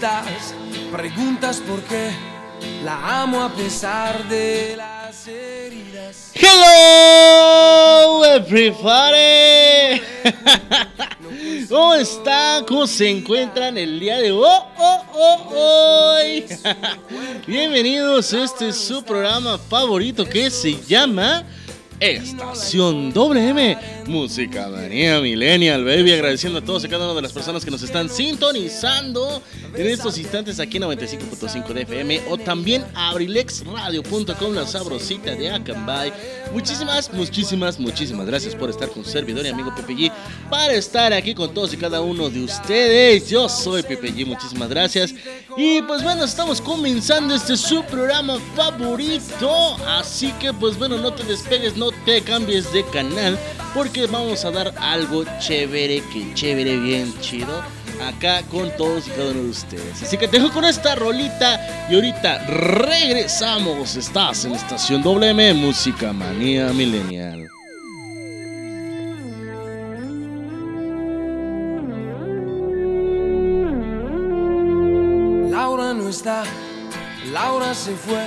Estás, preguntas por qué, la amo a pesar de las heridas. Hello everybody. ¿Cómo están? ¿Cómo se encuentran el día de hoy? Oh, oh, hoy? Bienvenidos este su programa favorito que se llama Estación WM, Música Manía Millennial Baby. Agradeciendo a todos y cada una de las personas que nos están sintonizando en estos instantes aquí en 95.5 de FM o también abrilexradio.com, la sabrosita de Acambay. Muchísimas, muchísimas, muchísimas gracias por estar con servidor y amigo Pepe G, para estar aquí con todos y cada uno de ustedes. Yo soy Pepe G, muchísimas gracias. Y pues bueno, estamos comenzando este su programa favorito. Así que pues bueno, no te despegues, no te cambies de canal, porque vamos a dar algo chévere, que chévere, bien chido acá con todos y cada uno de ustedes. Así que te dejo con esta rolita y ahorita regresamos. Estás en Estación WM Música Manía Millennial. Laura no está, Laura se fue,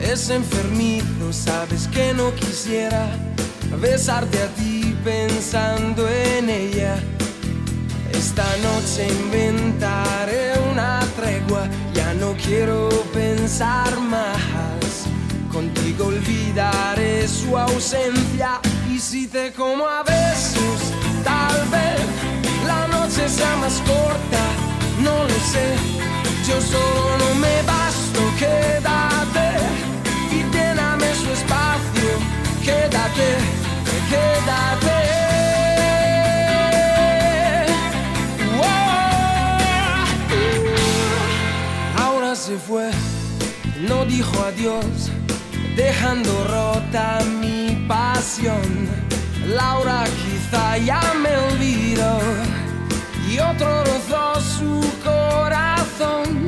Es enfermizo, sabes que no quisiera besarte a ti pensando en ella. Esta noche inventaré una tregua, ya no quiero pensar más. Contigo olvidaré su ausencia y si te como a besos, tal vez la noche sea más corta, no lo sé. Yo solo no me basto, quédate y lléname su espacio, quédate, quédate. Se fue, no dijo adiós, dejando rota mi pasión. Laura quizá ya me olvidó y otro rozó su corazón.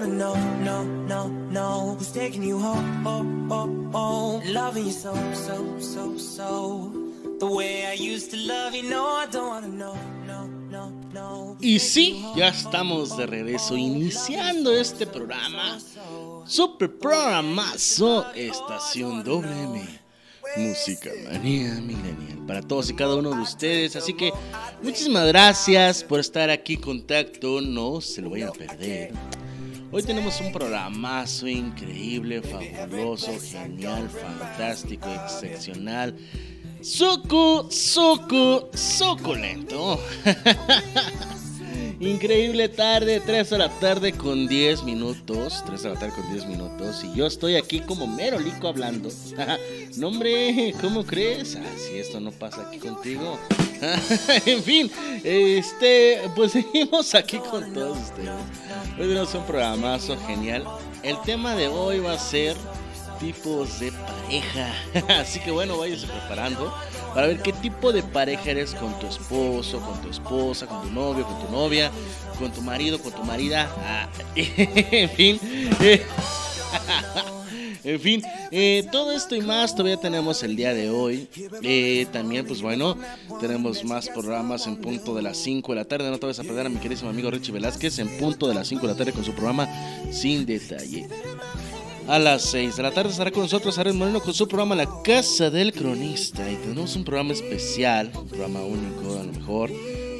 Wanna know, no, no, no Who's taking you home, oh, oh, oh Loving you so, so, so, so The way I used to love you, no, I don't wanna know, no, no, no Y sí, ya estamos de regreso iniciando este programa. Super programazo Estación WM. Música manía milenial para todos y cada uno de ustedes. Así que muchísimas gracias por estar aquí en contacto. No se lo vayan a perder. Hoy tenemos un programazo increíble, fabuloso, genial, fantástico, excepcional. Suku, suku, suculento. Increíble tarde, 3 de la tarde con 10 minutos. 3 de la tarde con 10 minutos. Y yo estoy aquí como merolico hablando. no, hombre, ¿cómo crees? Ah, si esto no pasa aquí contigo. en fin, este, pues seguimos aquí con todos ustedes. Hoy tenemos un programazo genial. El tema de hoy va a ser tipos de pareja. Así que bueno, váyase preparando para ver qué tipo de pareja eres con tu esposo, con tu esposa, con tu novio, con tu novia, con tu marido, con tu marida. Ah, en fin. En fin, eh, todo esto y más todavía tenemos el día de hoy. Eh, también, pues bueno, tenemos más programas en punto de las 5 de la tarde. No te vas a perder a mi queridísimo amigo Richie Velázquez en punto de las 5 de la tarde con su programa Sin Detalle. A las 6 de la tarde estará con nosotros Aaron Moreno con su programa La Casa del Cronista. Y tenemos un programa especial, un programa único, a lo mejor,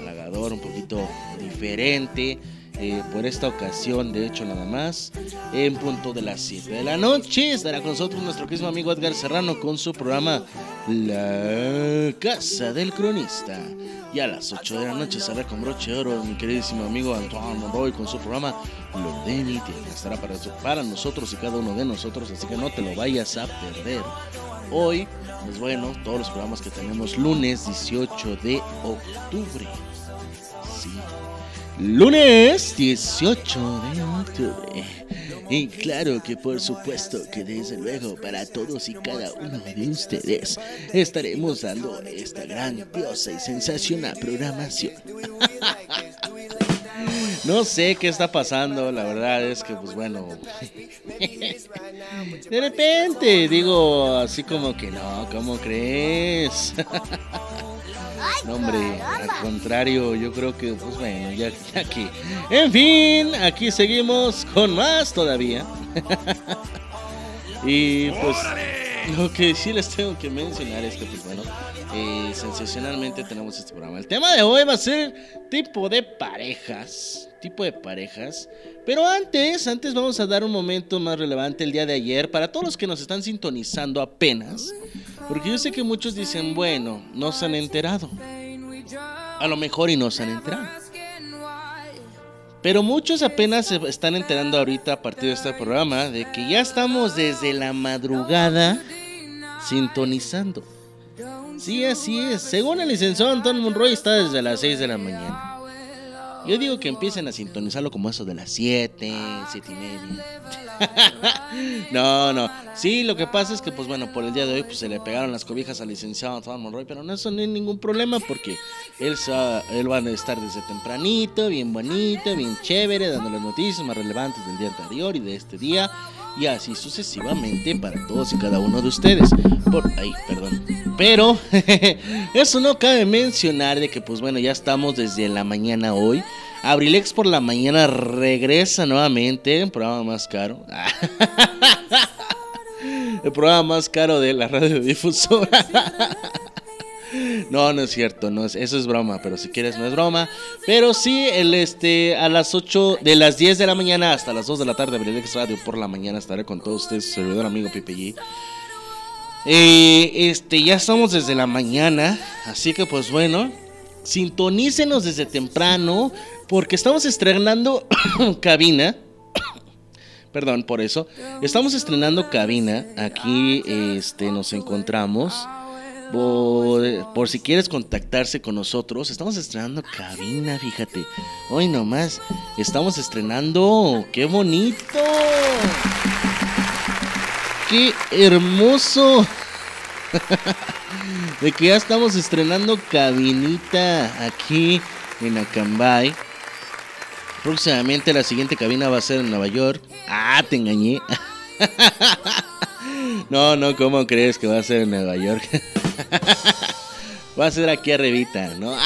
halagador, un poquito diferente. eh, por esta ocasión, de hecho, nada más, en punto de las 7 de la noche estará con nosotros nuestro querido amigo Edgar Serrano con su programa La Casa del Cronista. Y a las 8 de la noche estará con broche de oro mi queridísimo amigo Antoine Monroy con su programa Lo de mi tierra. Estará para, para nosotros y cada uno de nosotros, así que no te lo vayas a perder. Hoy, pues bueno, todos los programas que tenemos lunes 18 de octubre. Sí. Lunes 18 de octubre. Y claro que por supuesto que desde luego para todos y cada uno de ustedes estaremos dando esta grandiosa y sensacional programación. No sé qué está pasando, la verdad es que pues bueno. De repente digo así como que no, ¿cómo crees? No, hombre, al contrario, yo creo que, pues bueno, ya, ya que. En fin, aquí seguimos con más todavía. y pues, lo que sí les tengo que mencionar es que, pues bueno, eh, sensacionalmente tenemos este programa. El tema de hoy va a ser tipo de parejas. Tipo de parejas. Pero antes, antes vamos a dar un momento más relevante el día de ayer para todos los que nos están sintonizando apenas. Porque yo sé que muchos dicen, bueno, no se han enterado. A lo mejor y no se han enterado. Pero muchos apenas se están enterando ahorita a partir de este programa de que ya estamos desde la madrugada sintonizando. Sí, así es. Según el licenciado Antonio Monroy está desde las 6 de la mañana. Yo digo que empiecen a sintonizarlo como eso de las 7, 7 y media. no, no. Sí, lo que pasa es que, pues bueno, por el día de hoy pues, se le pegaron las cobijas al licenciado Antonio Monroy, pero no, eso no hay ningún problema porque él, él va a estar desde tempranito, bien bonito, bien chévere, dando las noticias más relevantes del día anterior y de este día. Y así sucesivamente para todos y cada uno de ustedes. Por ahí, perdón. Pero eso no cabe mencionar de que pues bueno, ya estamos desde la mañana hoy. Abrilex por la mañana regresa nuevamente, un programa más caro. el programa más caro de la radiodifusora. No, no es cierto, no es, eso es broma, pero si quieres no es broma. Pero sí, el este a las 8 de las 10 de la mañana hasta las 2 de la tarde, Brilex Radio por la mañana estaré con todos ustedes, servidor amigo Pipe. Eh, este, ya estamos desde la mañana, así que pues bueno, sintonícenos desde temprano, porque estamos estrenando cabina. Perdón por eso. Estamos estrenando cabina. Aquí este, nos encontramos. Por, por, si quieres contactarse con nosotros, estamos estrenando cabina, fíjate. Hoy nomás, estamos estrenando. ¡Qué bonito! ¡Qué hermoso! de que ya estamos estrenando cabinita aquí en Acambay. Próximamente la siguiente cabina va a ser en Nueva York. Ah, te engañé. no, no, ¿cómo crees que va a ser en Nueva York? va a ser aquí arribita, ¿no?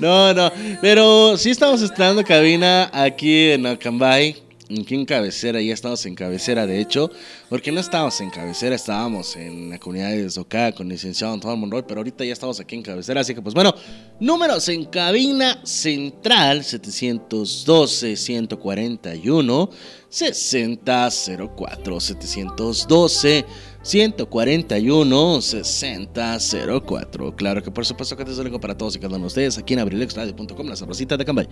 no, no, pero sí estamos estrenando cabina aquí en Acambay aquí en cabecera, ya estamos en cabecera de hecho, porque no estábamos en cabecera, estábamos en la comunidad de Zocá con licenciado Antonio Monroy, pero ahorita ya estamos aquí en cabecera, así que pues bueno, números en cabina central 712 141 6004 712 141 6004. Claro que por supuesto que te saludo para todos y cada uno de ustedes aquí en abrilexradio.com, la sabrosita de Cambay.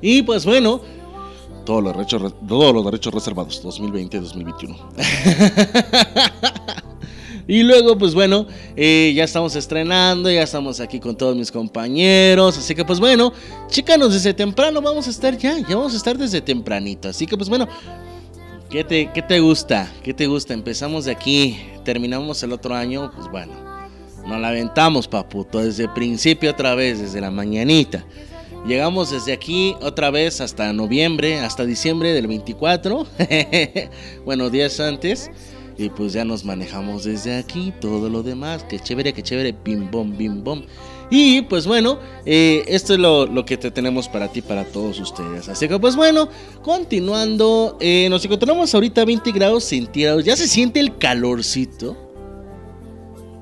Y pues bueno, todos los derechos, todos los derechos reservados, 2020-2021. y luego, pues bueno, eh, ya estamos estrenando, ya estamos aquí con todos mis compañeros. Así que, pues bueno, chícanos desde temprano, vamos a estar ya, ya vamos a estar desde tempranito. Así que, pues bueno, ¿qué te, qué te gusta? ¿Qué te gusta? Empezamos de aquí, terminamos el otro año, pues bueno, nos la aventamos, paputo, desde el principio otra vez, desde la mañanita. Llegamos desde aquí otra vez hasta noviembre, hasta diciembre del 24. bueno, días antes. Y pues ya nos manejamos desde aquí. Todo lo demás. Que chévere, que chévere. Bim, bom, bim, bom. Y pues bueno, eh, esto es lo, que te tenemos para ti, para todos ustedes. Así que pues bueno, continuando. Eh, nos encontramos ahorita a 20 grados centígrados. Ya se siente el calorcito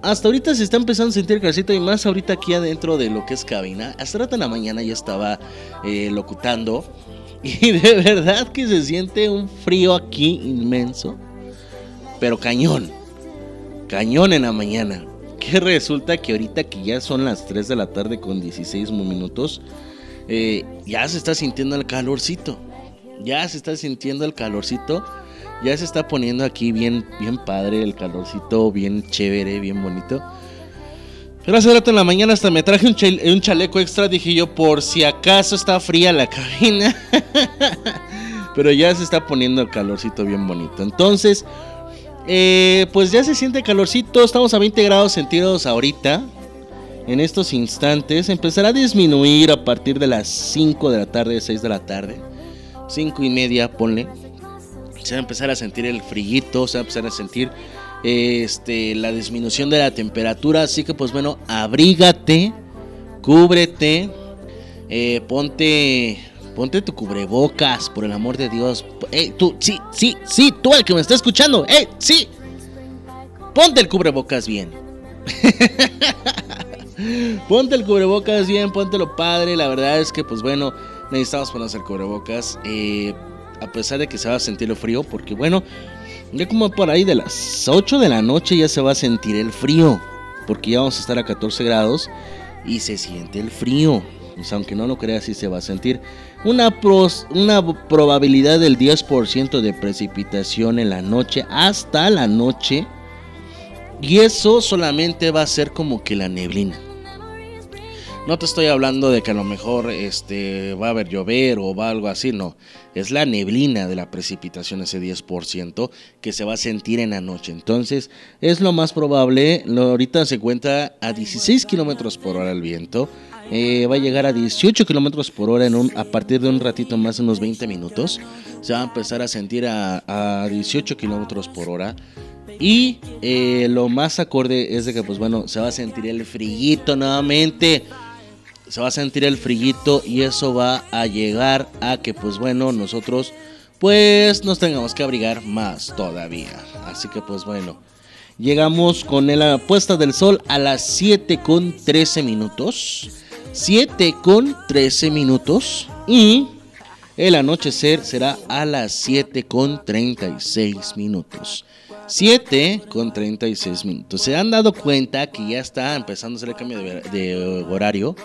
hasta ahorita se está empezando a sentir calcito y más ahorita aquí adentro de lo que es cabina. Hasta rato en la mañana ya estaba eh, locutando y de verdad que se siente un frío aquí inmenso, pero cañón, cañón en la mañana. Que resulta que ahorita que ya son las 3 de la tarde con 16 minutos, eh, ya se está sintiendo el calorcito. Ya se está sintiendo el calorcito ya se está poniendo aquí bien, bien padre el calorcito, bien chévere, bien bonito. Pero hace rato en la mañana hasta me traje un, chaleco extra, dije yo, por si acaso está fría la cabina. Pero ya se está poniendo el calorcito bien bonito. Entonces, eh, pues ya se siente calorcito, estamos a 20 grados centígrados ahorita. En estos instantes empezará a disminuir a partir de las 5 de la tarde, 6 de la tarde. 5 y media, ponle se va a empezar a sentir el frío, se va a empezar a sentir este, la disminución de la temperatura. Así que pues bueno, abrígate, cúbrete, eh, ponte, ponte tu cubrebocas, por el amor de Dios. Hey, tú, sí, sí, sí, tú el que me está escuchando, hey, sí. Ponte el cubrebocas bien. ponte el cubrebocas bien, lo padre. La verdad es que pues bueno, necesitamos ponernos el cubrebocas. Eh, a pesar de que se va a sentir el frío, porque bueno, ya como por ahí de las 8 de la noche ya se va a sentir el frío, porque ya vamos a estar a 14 grados y se siente el frío. aunque no lo creas, sí se va a sentir una, una probabilidad del 10% de precipitación en la noche hasta la noche. Y eso solamente va a ser como que la neblina. No te estoy hablando de que a lo mejor este, va a haber llover o va algo así, no. Es la neblina de la precipitación, ese 10% que se va a sentir en la noche. Entonces, es lo más probable. ahorita se cuenta a 16 kilómetros por hora el viento. Eh, va a llegar a 18 kilómetros por hora en un, a partir de un ratito más, unos 20 minutos. Se va a empezar a sentir a, 18 kilómetros por hora. Y eh, lo más acorde es de que, pues bueno, se va a sentir el frillito nuevamente se va a sentir el frillito y eso va a llegar a que pues bueno nosotros pues nos tengamos que abrigar más todavía. Así que pues bueno, llegamos con la puesta del sol a las 7 con 13 minutos. 7 con 13 minutos y el anochecer será a las 7 con 36 minutos. 7 con 36 minutos. Se han dado cuenta que ya está empezando a hacer el cambio de, de horario.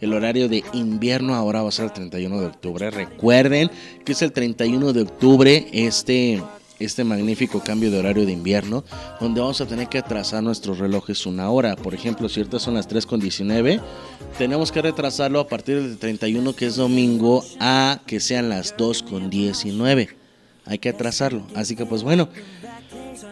El horario de invierno ahora va a ser el 31 de octubre. Recuerden que es el 31 de octubre este, este magnífico cambio de horario de invierno, donde vamos a tener que atrasar nuestros relojes una hora. Por ejemplo, si son las 3 con 19, tenemos que retrasarlo a partir del 31, que es domingo, a que sean las 2 con 19. Hay que atrasarlo. Así que pues bueno.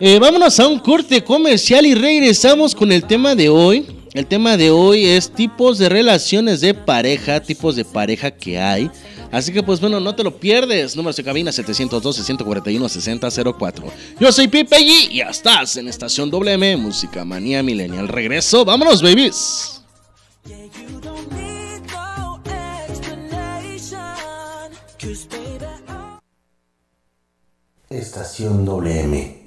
Eh, vámonos a un corte comercial y regresamos con el tema de hoy. El tema de hoy es tipos de relaciones de pareja, tipos de pareja que hay. Así que pues bueno, no te lo pierdes. Número de cabina 712-141-6004. Yo soy Pipe G y ya estás en Estación WM, Música Manía Millennial. Regreso, vámonos babies. Estación WM.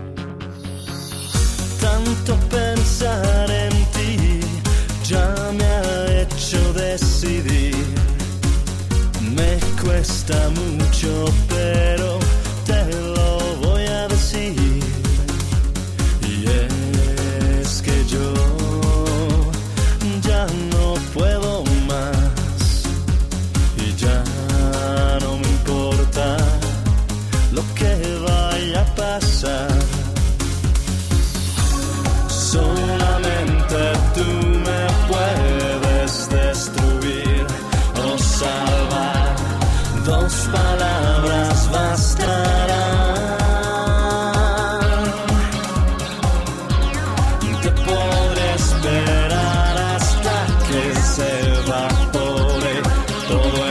tanto pensar en ti ya me ha hecho decidir. Me cuesta mucho, pero te lo todo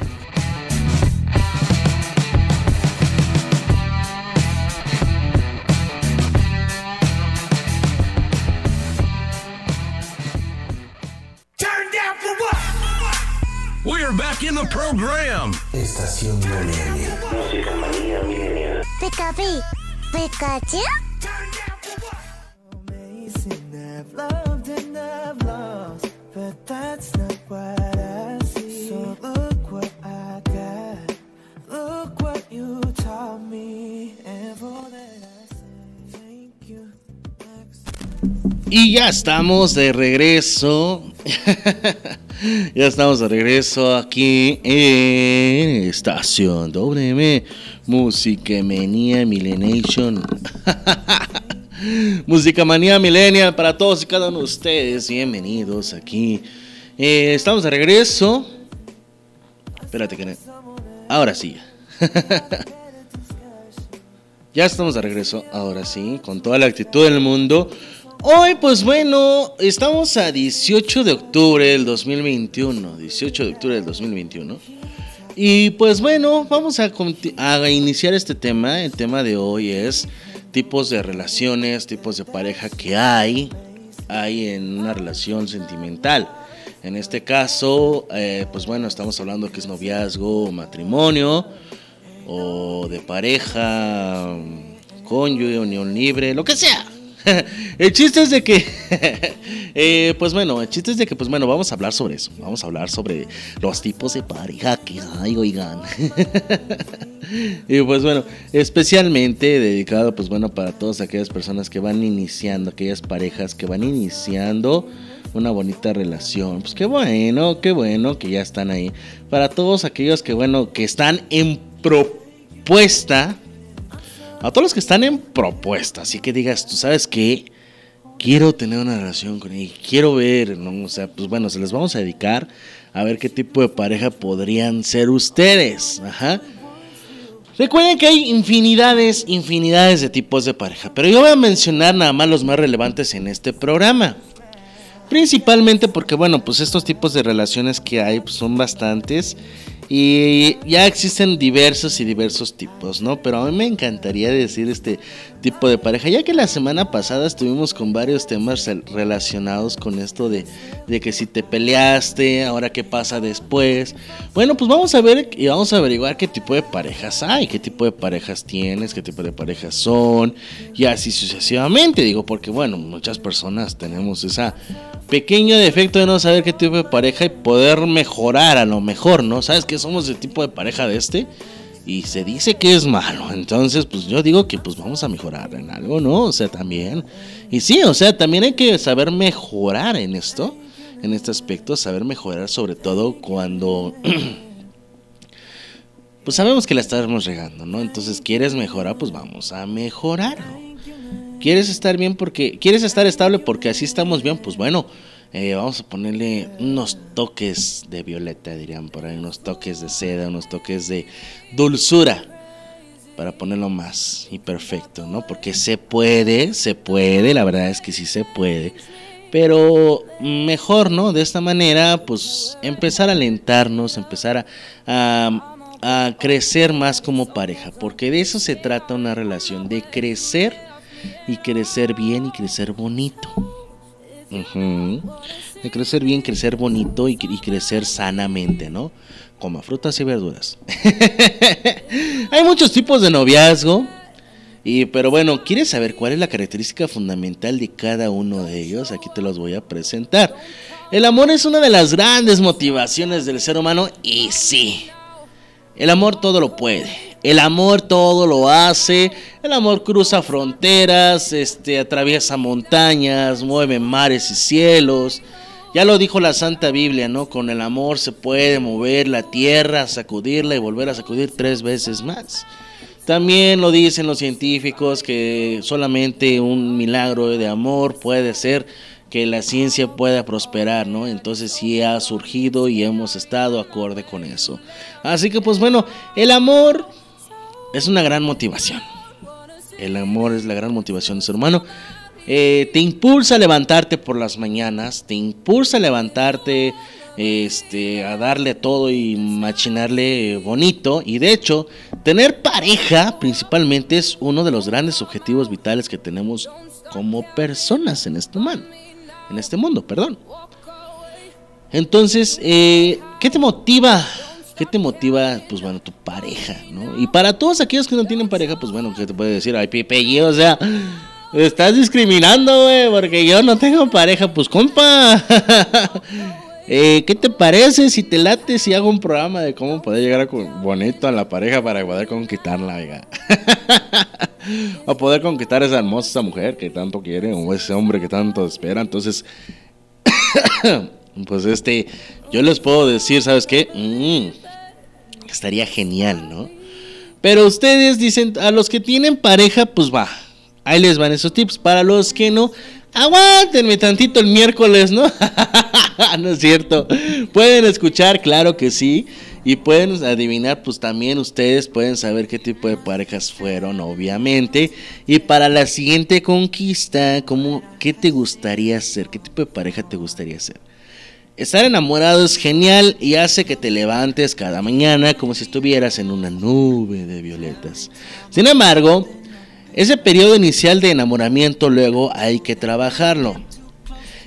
Y ya estamos de regreso. ya estamos de regreso aquí en Estación WM Música Manía Millenation. Música Manía Millennial para todos y cada uno de ustedes. Bienvenidos aquí. Eh, estamos de regreso. Espérate que Ahora sí. ya estamos de regreso. Ahora sí. Con toda la actitud del mundo. Hoy, pues bueno, estamos a 18 de octubre del 2021. 18 de octubre del 2021. Y pues bueno, vamos a, iniciar este tema. El tema de hoy es tipos de relaciones, tipos de pareja que hay, hay en una relación sentimental. En este caso, eh, pues bueno, estamos hablando que es noviazgo, matrimonio, o de pareja, cónyuge, unión libre, lo que sea. el chiste es de que, eh, pues bueno, el chiste es de que, pues bueno, vamos a hablar sobre eso. Vamos a hablar sobre los tipos de pareja que hay, oigan. y pues bueno, especialmente dedicado, pues bueno, para todas aquellas personas que van iniciando, aquellas parejas que van iniciando una bonita relación. Pues qué bueno, qué bueno que ya están ahí. Para todos aquellos que, bueno, que están en propuesta. A todos los que están en propuesta, así que digas, tú sabes que quiero tener una relación con él, quiero ver, ¿no? O sea, pues bueno, se les vamos a dedicar a ver qué tipo de pareja podrían ser ustedes. Ajá. Recuerden que hay infinidades, infinidades de tipos de pareja, pero yo voy a mencionar nada más los más relevantes en este programa. Principalmente porque, bueno, pues estos tipos de relaciones que hay pues, son bastantes y ya existen diversos y diversos tipos, ¿no? Pero a mí me encantaría decir este tipo de pareja, ya que la semana pasada estuvimos con varios temas rel- relacionados con esto de, de que si te peleaste, ahora qué pasa después. Bueno, pues vamos a ver y vamos a averiguar qué tipo de parejas hay, qué tipo de parejas tienes, qué tipo de parejas son, y así sucesivamente, digo, porque bueno, muchas personas tenemos esa pequeño defecto de no saber qué tipo de pareja y poder mejorar a lo mejor, ¿no? ¿Sabes que somos el tipo de pareja de este? Y se dice que es malo, entonces pues yo digo que pues vamos a mejorar en algo, ¿no? O sea, también. Y sí, o sea, también hay que saber mejorar en esto, en este aspecto, saber mejorar sobre todo cuando... pues sabemos que la estamos regando, ¿no? Entonces, ¿quieres mejorar? Pues vamos a mejorar. ¿Quieres estar bien porque quieres estar estable porque así estamos bien? Pues bueno, eh, vamos a ponerle unos toques de violeta, dirían por ahí, unos toques de seda, unos toques de dulzura para ponerlo más y perfecto, ¿no? Porque se puede, se puede, la verdad es que sí se puede. Pero mejor, ¿no? De esta manera, pues empezar a alentarnos, empezar a, a, a crecer más como pareja. Porque de eso se trata una relación, de crecer y crecer bien y crecer bonito. De crecer bien, crecer bonito y, y crecer sanamente, ¿no? Coma frutas y verduras. Hay muchos tipos de noviazgo. Y, pero bueno, ¿quieres saber cuál es la característica fundamental de cada uno de ellos? Aquí te los voy a presentar. El amor es una de las grandes motivaciones del ser humano y sí, el amor todo lo puede. El amor todo lo hace. El amor cruza fronteras, este, atraviesa montañas, mueve mares y cielos. Ya lo dijo la Santa Biblia, ¿no? Con el amor se puede mover la tierra, sacudirla y volver a sacudir tres veces más. También lo dicen los científicos que solamente un milagro de amor puede ser que la ciencia pueda prosperar, ¿no? Entonces sí ha surgido y hemos estado acorde con eso. Así que pues bueno, el amor es una gran motivación. El amor es la gran motivación del ser humano. Eh, te impulsa a levantarte por las mañanas, te impulsa a levantarte este, a darle todo y machinarle bonito. Y de hecho, tener pareja principalmente es uno de los grandes objetivos vitales que tenemos como personas en este mundo. En este mundo, perdón. Entonces, eh, ¿qué te motiva? ¿Qué te motiva? Pues bueno, tu pareja, ¿no? Y para todos aquellos que no tienen pareja, pues bueno, ¿qué te puede decir? Ay, Pipe, o sea, estás discriminando, güey, porque yo no tengo pareja, pues compa. Eh, ¿Qué te parece si te late si hago un programa de cómo poder llegar a bonito a la pareja para poder conquistarla, oiga? o poder conquistar a esa hermosa mujer que tanto quiere o ese hombre que tanto espera. Entonces, pues este, yo les puedo decir, ¿sabes qué? Mm, estaría genial, ¿no? Pero ustedes dicen, a los que tienen pareja, pues va. Ahí les van esos tips. Para los que no, aguántenme tantito el miércoles, ¿no? no es cierto. Pueden escuchar, claro que sí. Y pueden adivinar, pues también ustedes pueden saber qué tipo de parejas fueron, obviamente. Y para la siguiente conquista, ¿cómo, ¿qué te gustaría ser? ¿Qué tipo de pareja te gustaría ser? Estar enamorado es genial y hace que te levantes cada mañana como si estuvieras en una nube de violetas. Sin embargo, ese periodo inicial de enamoramiento luego hay que trabajarlo.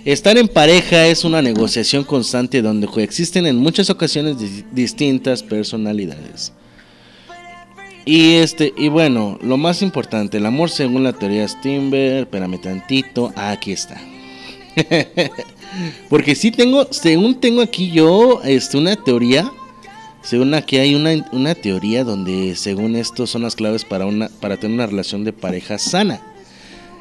Estar en pareja es una negociación constante donde coexisten en muchas ocasiones distintas personalidades. Y este, y bueno, lo más importante, el amor según la teoría Stimber, espérame tantito, aquí está. Porque sí tengo, según tengo aquí yo, este, una teoría según aquí hay una, teoría donde según esto son las claves para, una, para tener una relación de pareja sana.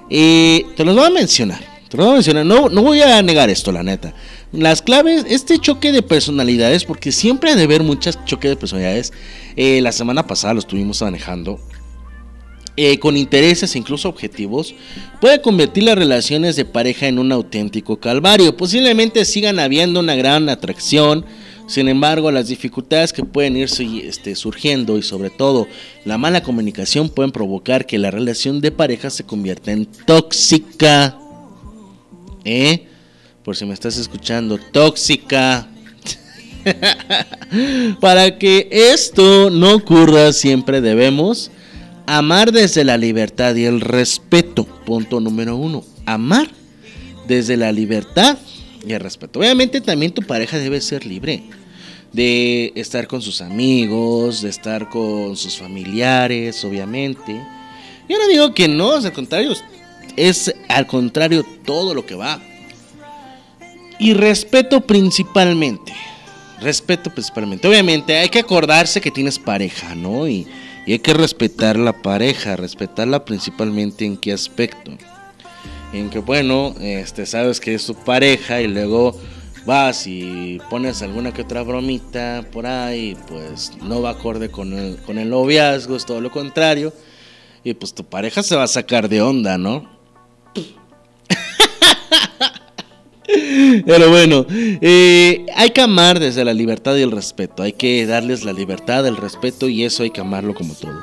Y te los voy a mencionar. No, voy a negar esto, la neta. Las claves, este choque de personalidades, porque siempre ha de haber muchos choques de personalidades. Eh, la semana pasada lo estuvimos manejando. Eh, con intereses incluso objetivos, puede convertir las relaciones de pareja en un auténtico calvario. Posiblemente sigan habiendo una gran atracción, sin embargo, las dificultades que pueden ir este, surgiendo y sobre todo la mala comunicación pueden provocar que la relación de pareja se convierta en tóxica. ¿Eh? Por si me estás escuchando, tóxica. Para que esto no ocurra, siempre debemos amar desde la libertad y el respeto. Punto número uno. Amar desde la libertad y el respeto. Obviamente también tu pareja debe ser libre de estar con sus amigos, de estar con sus familiares, obviamente. Yo no digo que no, al contrario, es al contrario todo lo que va. Y respeto principalmente. Respeto principalmente. Obviamente hay que acordarse que tienes pareja, ¿no? Y, y hay que respetar la pareja, respetarla principalmente en qué aspecto en que bueno, este, sabes que es tu pareja y luego vas y pones alguna que otra bromita por ahí, pues no va acorde con el, con el noviazgo, es todo lo contrario. Y pues tu pareja se va a sacar de onda, ¿no? Pero bueno, eh, hay que amar desde la libertad y el respeto. Hay que darles la libertad, el respeto y eso hay que amarlo como todo.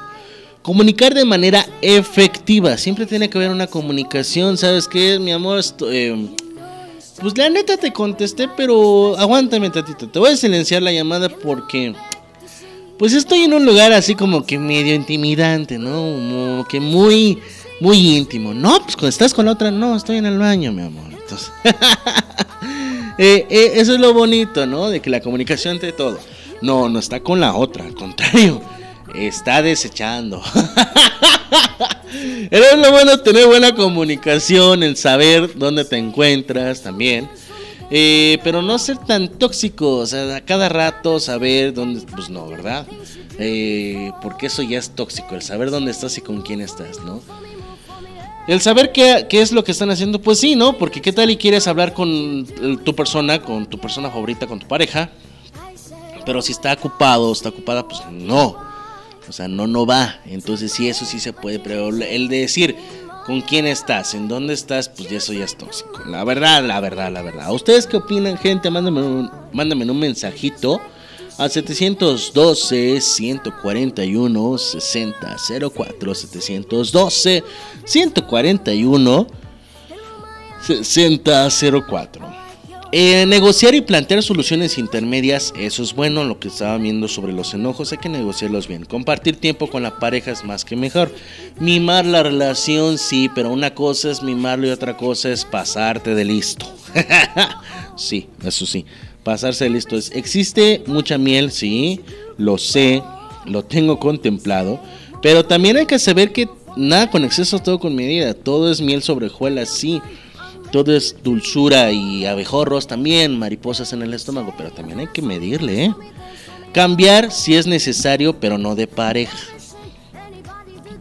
Comunicar de manera efectiva. Siempre tiene que haber una comunicación. ¿Sabes qué, mi amor? Eh, pues la neta te contesté, pero aguántame tantito. Te voy a silenciar la llamada porque... Pues estoy en un lugar así como que medio intimidante, ¿no? Como que muy, muy íntimo. No, pues cuando estás con la otra, no, estoy en el baño, mi amor. Eh, eh, eso es lo bonito, ¿no? De que la comunicación de todo. No, no está con la otra, al contrario está desechando. es lo bueno tener buena comunicación, el saber dónde te encuentras también. Eh, pero no ser tan tóxico, o sea, a cada rato saber dónde, pues no, ¿verdad? Porque eso ya es tóxico, el saber dónde estás y con quién estás, ¿no? El saber qué, qué, es lo que están haciendo, pues sí, ¿no? Porque qué tal y quieres hablar con tu persona, con tu persona favorita, con tu pareja, pero si está ocupado, está ocupada, pues no. O sea, no, no va. Entonces sí, eso sí se puede, pero el de decir, con quién estás, en dónde estás, pues ya eso ya es tóxico. La verdad, la verdad, la verdad. ¿Ustedes qué opinan, gente? Mándame un, mándame un mensajito al 712-141-6004. 712-141-6004. Eh, negociar y plantear soluciones intermedias, eso es bueno, lo que estaba viendo sobre los enojos, hay que negociarlos bien. Compartir tiempo con la pareja es más que mejor. Mimar la relación, sí, pero una cosa es mimarlo y otra cosa es pasarte de listo. sí, eso sí, pasarse listo. Existe mucha miel, sí, lo sé, lo tengo contemplado, pero también hay que saber que nada con exceso, todo con medida, todo es miel sobre hojuelas, sí todo es dulzura y abejorros también, mariposas en el estómago, pero también hay que medirle, ¿eh? Cambiar si es necesario, pero no de pareja.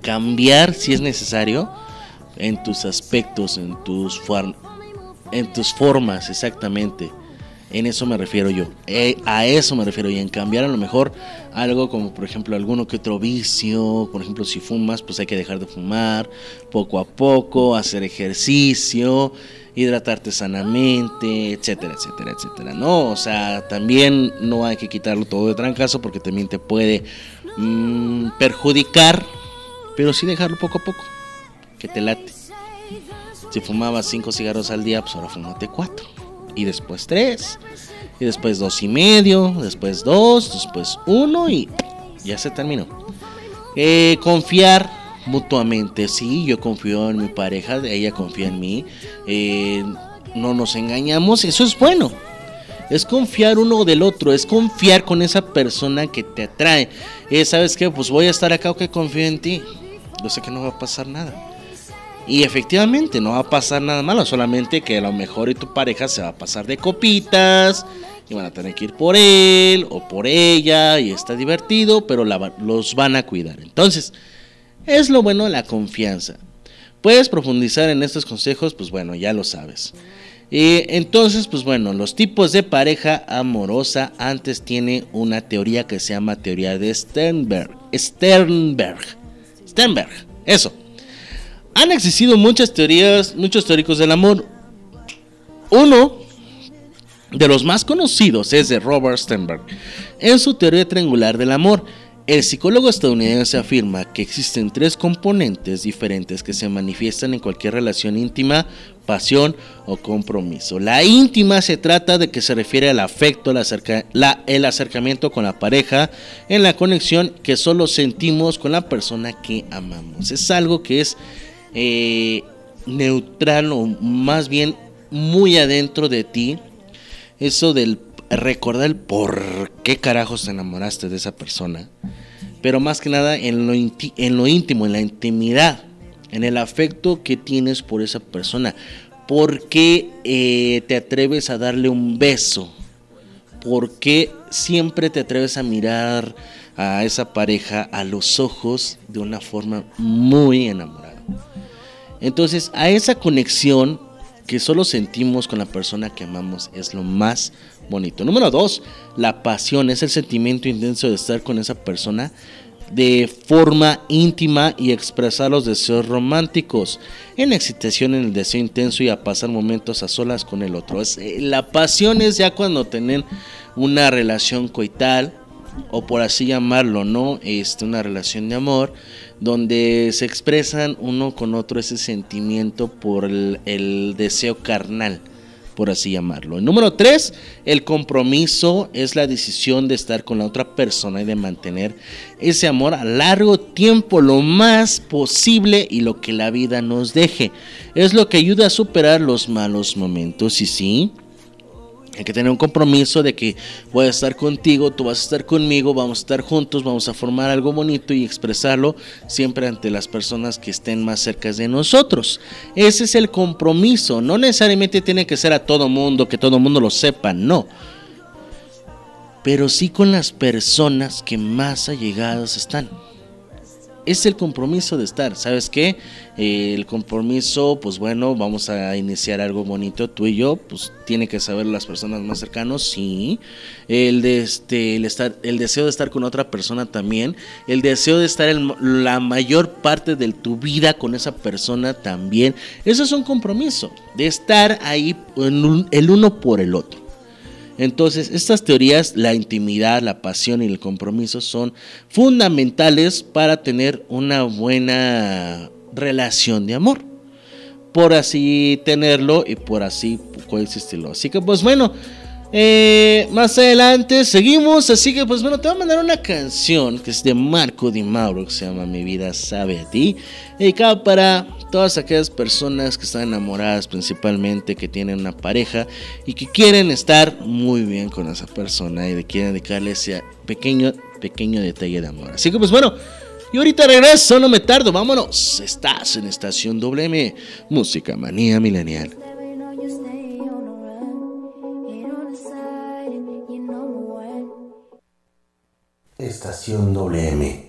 Cambiar si es necesario en tus aspectos, en tus, en tus formas, exactamente. En eso me refiero yo. Eh, a eso me refiero. Y en cambiar a lo mejor algo como por ejemplo alguno que otro vicio. Por ejemplo si fumas pues hay que dejar de fumar poco a poco. Hacer ejercicio hidratarte sanamente, etcétera, etcétera, etcétera. No, o sea, también no hay que quitarlo todo de trancazo porque también te puede mm, perjudicar, pero sí dejarlo poco a poco, que te late. Si fumabas cinco cigarros al día, pues ahora fumate cuatro, y después tres, y después dos y medio, después dos, después uno y ya se terminó. Eh, confiar mutuamente. Sí, yo confío en mi pareja, ella confía en mí. Eh, no nos engañamos, eso es bueno. Es confiar uno del otro, es confiar con esa persona que te atrae. Eh, ¿Sabes qué? Pues voy a estar acá que confío en ti. Yo sé que no va a pasar nada. Y efectivamente no va a pasar nada malo, solamente que a lo mejor y tu pareja se va a pasar de copitas y van a tener que ir por él o por ella y está divertido, pero los van a cuidar. Entonces, es lo bueno la confianza. Puedes profundizar en estos consejos, pues bueno, ya lo sabes. Y entonces, pues bueno, los tipos de pareja amorosa antes tiene una teoría que se llama teoría de Sternberg. Sternberg. Sternberg. Eso. Han existido muchas teorías, muchos teóricos del amor. Uno de los más conocidos es de Robert Sternberg en su teoría triangular del amor el psicólogo estadounidense afirma que existen tres componentes diferentes que se manifiestan en cualquier relación íntima, pasión o compromiso. La íntima se trata de que se refiere al afecto, el acercamiento con la pareja, en la conexión que solo sentimos con la persona que amamos. Es algo que es eh, neutral o más bien muy adentro de ti. Eso del recordar el por qué carajos te enamoraste de esa persona, pero más que nada en lo, íntimo, en la intimidad, en el afecto que tienes por esa persona. ¿Por qué eh, te atreves a darle un beso? ¿Por qué siempre te atreves a mirar a esa pareja a los ojos de una forma muy enamorada? Entonces, a esa conexión que solo sentimos con la persona que amamos es lo más bonito. Número dos, la pasión es el sentimiento intenso de estar con esa persona de forma íntima y expresar los deseos románticos, en excitación, en el deseo intenso y a pasar momentos a solas con el otro. Eh, la pasión es ya cuando tienen una relación coital, o por así llamarlo, ¿no? Este, una relación de amor, donde se expresan uno con otro ese sentimiento por el, deseo carnal por así llamarlo. El número tres, el compromiso es la decisión de estar con la otra persona y de mantener ese amor a largo tiempo, lo más posible y lo que la vida nos deje. Es lo que ayuda a superar los malos momentos y sí, hay que tener un compromiso de que voy a estar contigo, tú vas a estar conmigo, vamos a estar juntos, vamos a formar algo bonito y expresarlo siempre ante las personas que estén más cerca de nosotros. Ese es el compromiso. No necesariamente tiene que ser a todo mundo, que todo mundo lo sepa, no. Pero sí con las personas que más allegadas están. Es el compromiso de estar. ¿Sabes qué? Eh, el compromiso, pues bueno, vamos a iniciar algo bonito tú y yo, pues tiene que saber las personas más cercanas, sí. El de este, el estar, el deseo de estar con otra persona también, el deseo de estar en la mayor parte de tu vida con esa persona también. Eso es un compromiso de estar ahí el uno por el otro. Entonces, estas teorías, la intimidad, la pasión y el compromiso son fundamentales para tener una buena relación de amor. Por así tenerlo y por así coexistirlo. Así que pues bueno, eh, más adelante seguimos. Así que pues bueno, te voy a mandar una canción que es de Marco Di Mauro que se llama Mi vida sabe a ti. Dedicada para todas aquellas personas que están enamoradas principalmente, que tienen una pareja y que quieren estar muy bien con esa persona y quieren dedicarle ese pequeño, pequeño detalle de amor. Así que pues bueno. Y ahorita regreso, no me tardo, vámonos. Estás en Estación WM, Música Manía Milenial. Estación WM,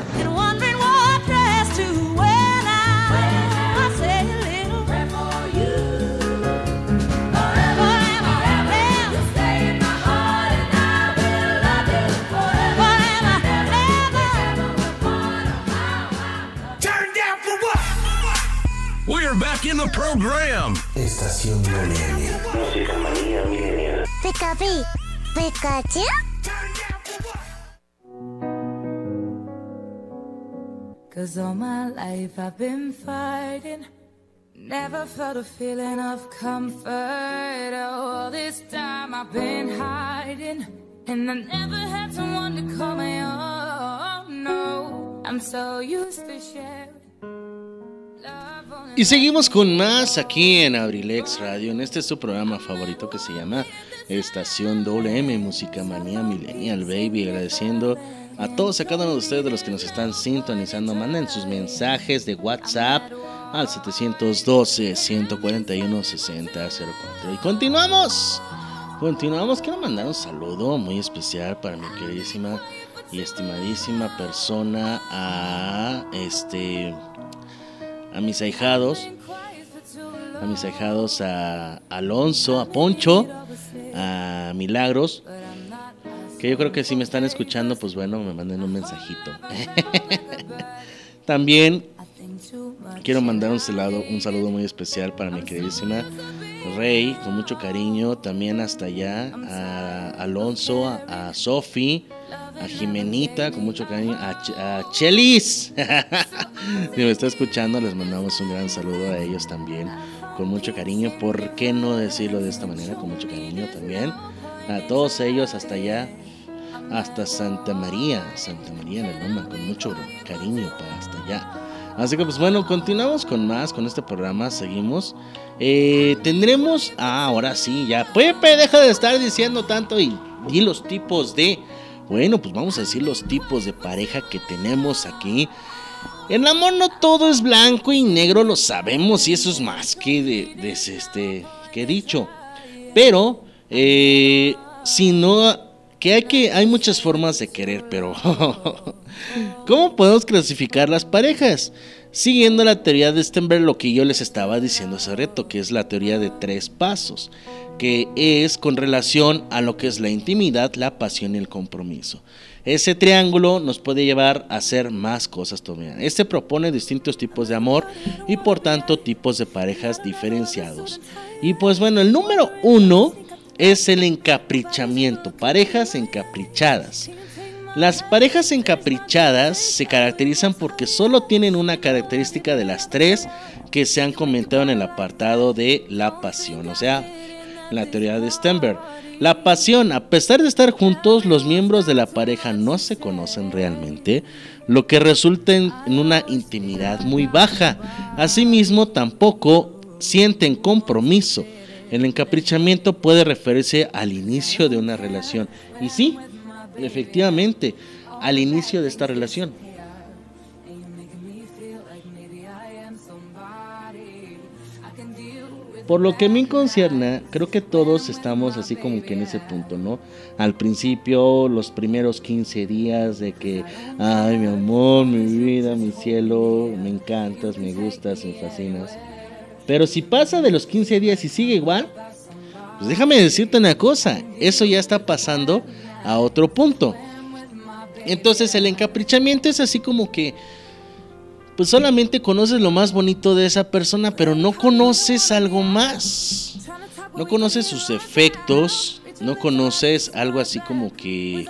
Back in the program. Estación WM. Música manía milenial. Pika Pi, Pikachu. Cause all my life I've been fighting. Never felt a feeling of comfort. Oh, all this time I've been hiding. And I never had someone to call my own. No, I'm so used to sharing. Y seguimos con más aquí en Abrilex Radio, en este es su programa favorito que se llama Estación WM, Música Manía Millennial Baby, agradeciendo a todos a cada uno de ustedes de los que nos están sintonizando, manden sus mensajes de WhatsApp al 712-141-6004. Y continuamos, continuamos, quiero mandar un saludo muy especial para mi queridísima y estimadísima persona, a este a mis ahijados, a mis ahijados, a Alonso, a Poncho, a Milagros, que yo creo que si me están escuchando, pues bueno, me manden un mensajito. También quiero mandar un saludo, un saludo muy especial para mi queridísima Rey, con mucho cariño, también hasta allá, a Alonso, a, a Sofi, a Jimenita, con mucho cariño, a, a Chelis. si me está escuchando, les mandamos un gran saludo a ellos también, con mucho cariño. ¿Por qué no decirlo de esta manera? Con mucho cariño también. A todos ellos hasta allá, hasta Santa María, Santa María el Loma, con mucho cariño para hasta allá. Así que pues bueno, continuamos con más, con este programa, seguimos. Eh, tendremos, ah, ahora sí, ya, Pepe, deja de estar diciendo tanto y di los tipos de, bueno, pues vamos a decir los tipos de pareja que tenemos aquí. El amor no todo es blanco y negro, lo sabemos y eso es más que de, de este, que dicho. Pero, eh, si no, que hay que, hay muchas formas de querer, pero ¿cómo podemos clasificar las parejas? Siguiendo la teoría de Stenberg, lo que yo les estaba diciendo hace reto, que es la teoría de tres pasos, que es con relación a lo que es la intimidad, la pasión y el compromiso. Ese triángulo nos puede llevar a hacer más cosas todavía. Este propone distintos tipos de amor y por tanto tipos de parejas diferenciados. Y pues bueno, el número uno es el encaprichamiento, parejas encaprichadas. Las parejas encaprichadas se caracterizan porque solo tienen una característica de las tres que se han comentado en el apartado de la pasión, o sea, en la teoría de Stenberg. La pasión, a pesar de estar juntos, los miembros de la pareja no se conocen realmente, lo que resulta en una intimidad muy baja. Asimismo, tampoco sienten compromiso. El encaprichamiento puede referirse al inicio de una relación. Y sí, efectivamente, al inicio de esta relación. Por lo que me concierne, creo que todos estamos así como que en ese punto, ¿no? Al principio, los primeros 15 días de que, ay, mi amor, mi vida, mi cielo, me encantas, me gustas, me fascinas. Pero si pasa de los 15 días y sigue igual, pues déjame decirte una cosa, eso ya está pasando a otro punto. Entonces el encaprichamiento es así como que, pues solamente conoces lo más bonito de esa persona, pero no conoces algo más. No conoces sus efectos, no conoces algo así como que,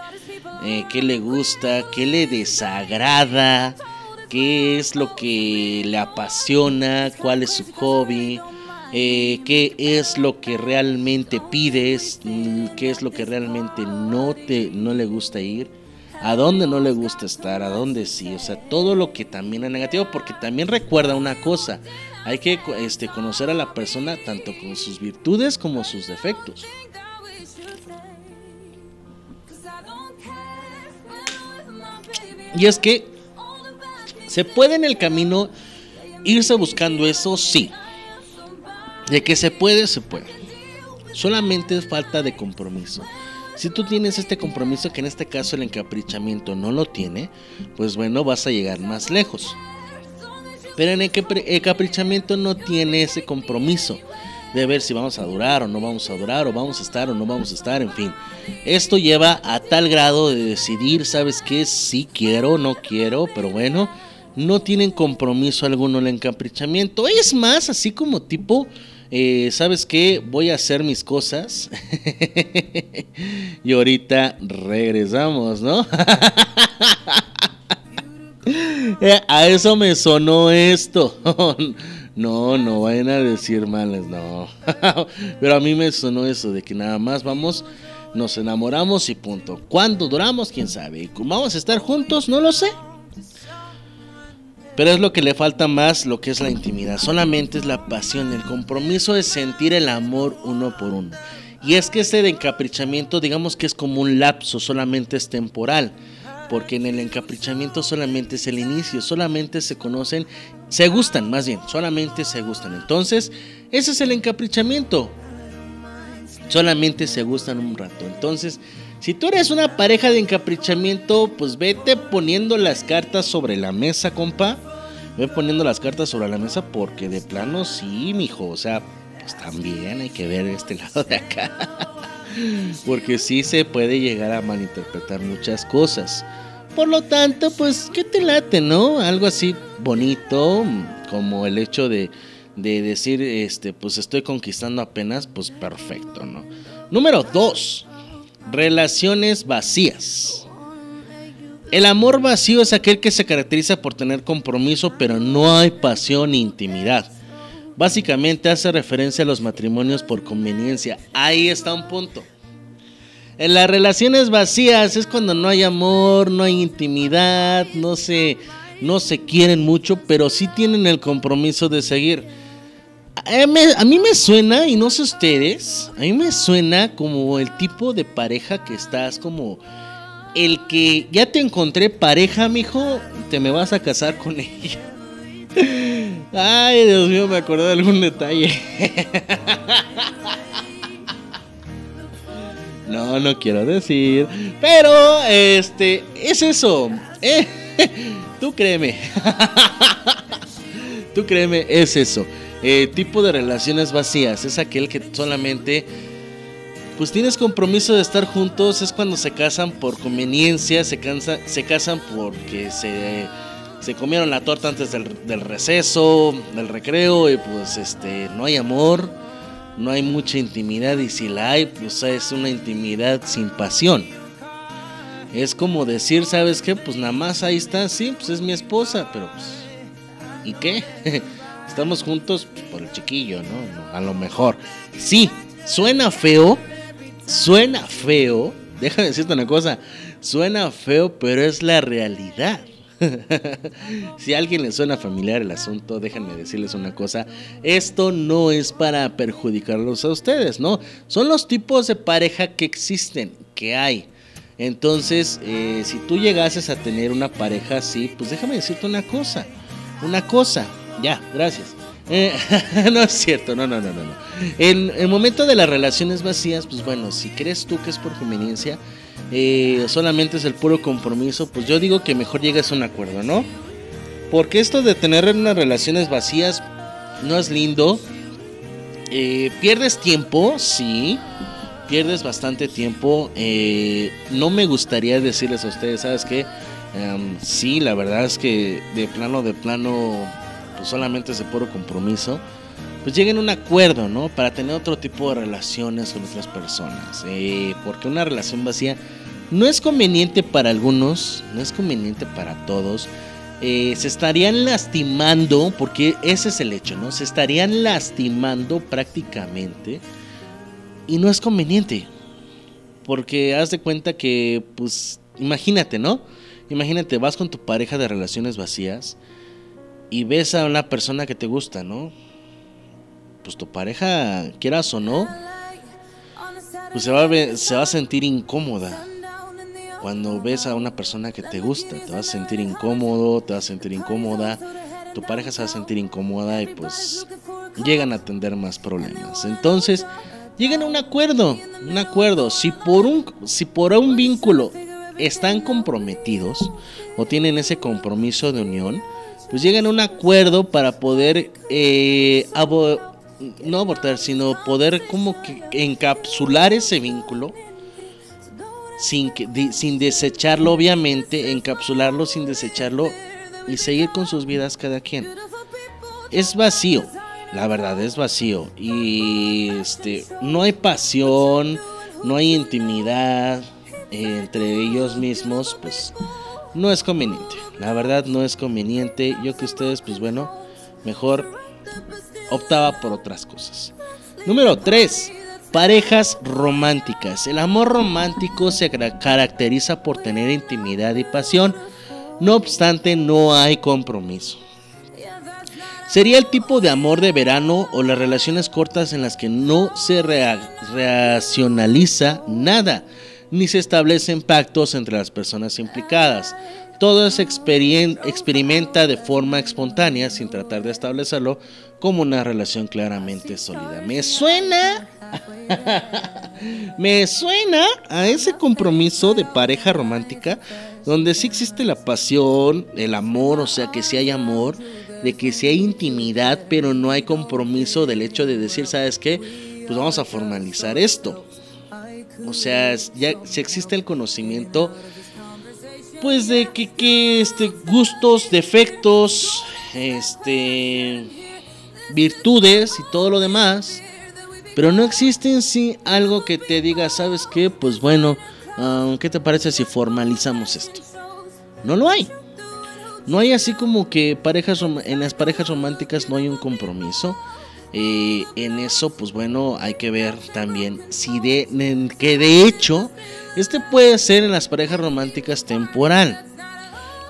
eh, qué le gusta, qué le desagrada, qué es lo que le apasiona, cuál es su hobby, eh, qué es lo que realmente pides, mm, qué es lo que realmente no te no le gusta ir, a dónde no le gusta estar, a dónde sí, o sea, todo lo que también es negativo, porque también recuerda una cosa, hay que este, conocer a la persona tanto con sus virtudes como sus defectos. Y es que se puede en el camino irse buscando eso, sí. De que se puede, se puede. Solamente es falta de compromiso. Si tú tienes este compromiso, que en este caso el encaprichamiento no lo tiene, pues bueno, vas a llegar más lejos. Pero en el encaprichamiento no tiene ese compromiso de ver si vamos a durar o no vamos a durar, o vamos a estar o no vamos a estar, en fin. Esto lleva a tal grado de decidir, ¿sabes qué? Si quiero, no quiero, pero bueno, no tienen compromiso alguno el encaprichamiento. Es más, así como tipo, eh, ¿sabes qué? Voy a hacer mis cosas. y ahorita regresamos, ¿no? Eh, a eso me sonó esto. No, no vayan a decir males, no. Pero a mí me sonó eso de que nada más vamos, nos enamoramos y punto. ¿Cuándo duramos? ¿Quién sabe? ¿Vamos a estar juntos? No lo sé. Pero es lo que le falta más, lo que es la intimidad. Solamente es la pasión, el compromiso es sentir el amor uno por uno. Y es que ese de encaprichamiento, digamos que es como un lapso, solamente es temporal porque en el encaprichamiento solamente es el inicio, solamente se conocen, se gustan más bien, solamente se gustan. Entonces, ese es el encaprichamiento. Solamente se gustan un rato. Entonces, si tú eres una pareja de encaprichamiento, pues vete poniendo las cartas sobre la mesa, compa. Ve poniendo las cartas sobre la mesa porque de plano sí, mijo. O sea, pues también hay que ver este lado de acá. Porque sí se puede llegar a malinterpretar muchas cosas. Por lo tanto, pues, ¿qué te late, no? Algo así bonito, como el hecho de, de decir, este, pues estoy conquistando apenas, pues perfecto, ¿no? Número 2. Relaciones vacías. El amor vacío es aquel que se caracteriza por tener compromiso, pero no hay pasión ni intimidad. Básicamente hace referencia a los matrimonios por conveniencia. Ahí está un punto. En las relaciones vacías es cuando no hay amor, no hay intimidad, no se, no se quieren mucho, pero sí tienen el compromiso de seguir. A mí me suena, y no sé ustedes, a mí me suena como el tipo de pareja que estás como el que ya te encontré pareja, mijo, te me vas a casar con ella. Ay, Dios mío, me acordé de algún detalle. No, no quiero decir. Pero, este, es eso. Eh, tú créeme. tú créeme, es eso. Eh, tipo de relaciones vacías. Es aquel que solamente... Pues tienes compromiso de estar juntos. Es cuando se casan por conveniencia. Se, se casan porque se se comieron la torta antes del, del, receso, del recreo y pues este no hay amor no hay mucha intimidad y si la hay, pues es una intimidad sin pasión. Es como decir, ¿sabes qué? Pues nada más ahí está, sí, pues es mi esposa, pero pues... ¿Y qué? Estamos juntos por el chiquillo, ¿no? A lo mejor. Sí, suena feo, suena feo, déjame decirte una cosa, suena feo, pero es la realidad. si a alguien le suena familiar el asunto, déjenme decirles una cosa, esto no es para perjudicarlos a ustedes, ¿no? Son los tipos de pareja que existen, que hay. Entonces, eh, si tú llegases a tener una pareja así, pues déjame decirte una cosa, una cosa, ya, gracias. Eh, no es cierto, no, no, no, no. En el momento de las relaciones vacías, pues bueno, si crees tú que es por conveniencia, eh, solamente es el puro compromiso, pues yo digo que mejor llegues a un acuerdo, ¿no? Porque esto de tener unas relaciones vacías no es lindo. Eh, pierdes tiempo, sí. Pierdes bastante tiempo. No me gustaría decirles a ustedes, ¿sabes qué? Em, sí, la verdad es que de plano, de plano, pues solamente es el puro compromiso pues lleguen a un acuerdo, ¿no? Para tener otro tipo de relaciones con otras personas. Eh, porque una relación vacía no es conveniente para algunos, no es conveniente para todos. Eh, se estarían lastimando, porque ese es el hecho, ¿no? Se estarían lastimando prácticamente y no es conveniente. Porque haz de cuenta que, pues, imagínate, ¿no? Imagínate, vas con tu pareja de relaciones vacías y ves a una persona que te gusta, ¿no? pues tu pareja, quieras o no, pues se va a, se va a sentir incómoda. cuando ves a una persona que te gusta, te vas a sentir incómodo, te vas a sentir incómoda, tu pareja se va a sentir incómoda y pues llegan a tener más problemas. Entonces, llegan a un acuerdo, un acuerdo. Si por un, si por un vínculo están comprometidos o tienen ese compromiso de unión, pues llegan a un acuerdo para poder eh, no abortar, sino poder como que encapsular ese vínculo sin, que, sin desecharlo, obviamente, encapsularlo sin desecharlo y seguir con sus vidas cada quien. Es vacío, la verdad es vacío y este no hay pasión, no hay intimidad entre ellos mismos, pues no es conveniente. La verdad no es conveniente. Yo que ustedes, pues bueno, mejor optaba por otras cosas. Número 3. Parejas románticas. El amor romántico se cara- caracteriza por tener intimidad y pasión. No obstante, no hay compromiso. Sería el tipo de amor de verano o las relaciones cortas en las que no se racionaliza nada, ni se establecen pactos entre las personas implicadas. Todo se experimenta de forma espontánea sin tratar de establecerlo como una relación claramente sólida. Me suena me suena a ese compromiso de pareja romántica donde sí existe la pasión, el amor, o sea que sí hay amor, de que sí hay intimidad, pero no hay compromiso del hecho de decir, ¿sabes qué? Pues vamos a formalizar esto. O sea, ya si existe el conocimiento, pues de que, que este, gustos, defectos, este, virtudes y todo lo demás, pero no existe en sí algo que te diga, ¿sabes qué? Pues bueno, ah, ¿qué te parece si formalizamos esto? No lo hay. No hay así como que parejas en las parejas románticas no hay un compromiso. Eh, en eso, pues bueno, hay que ver también si de que de hecho este puede ser en las parejas románticas temporal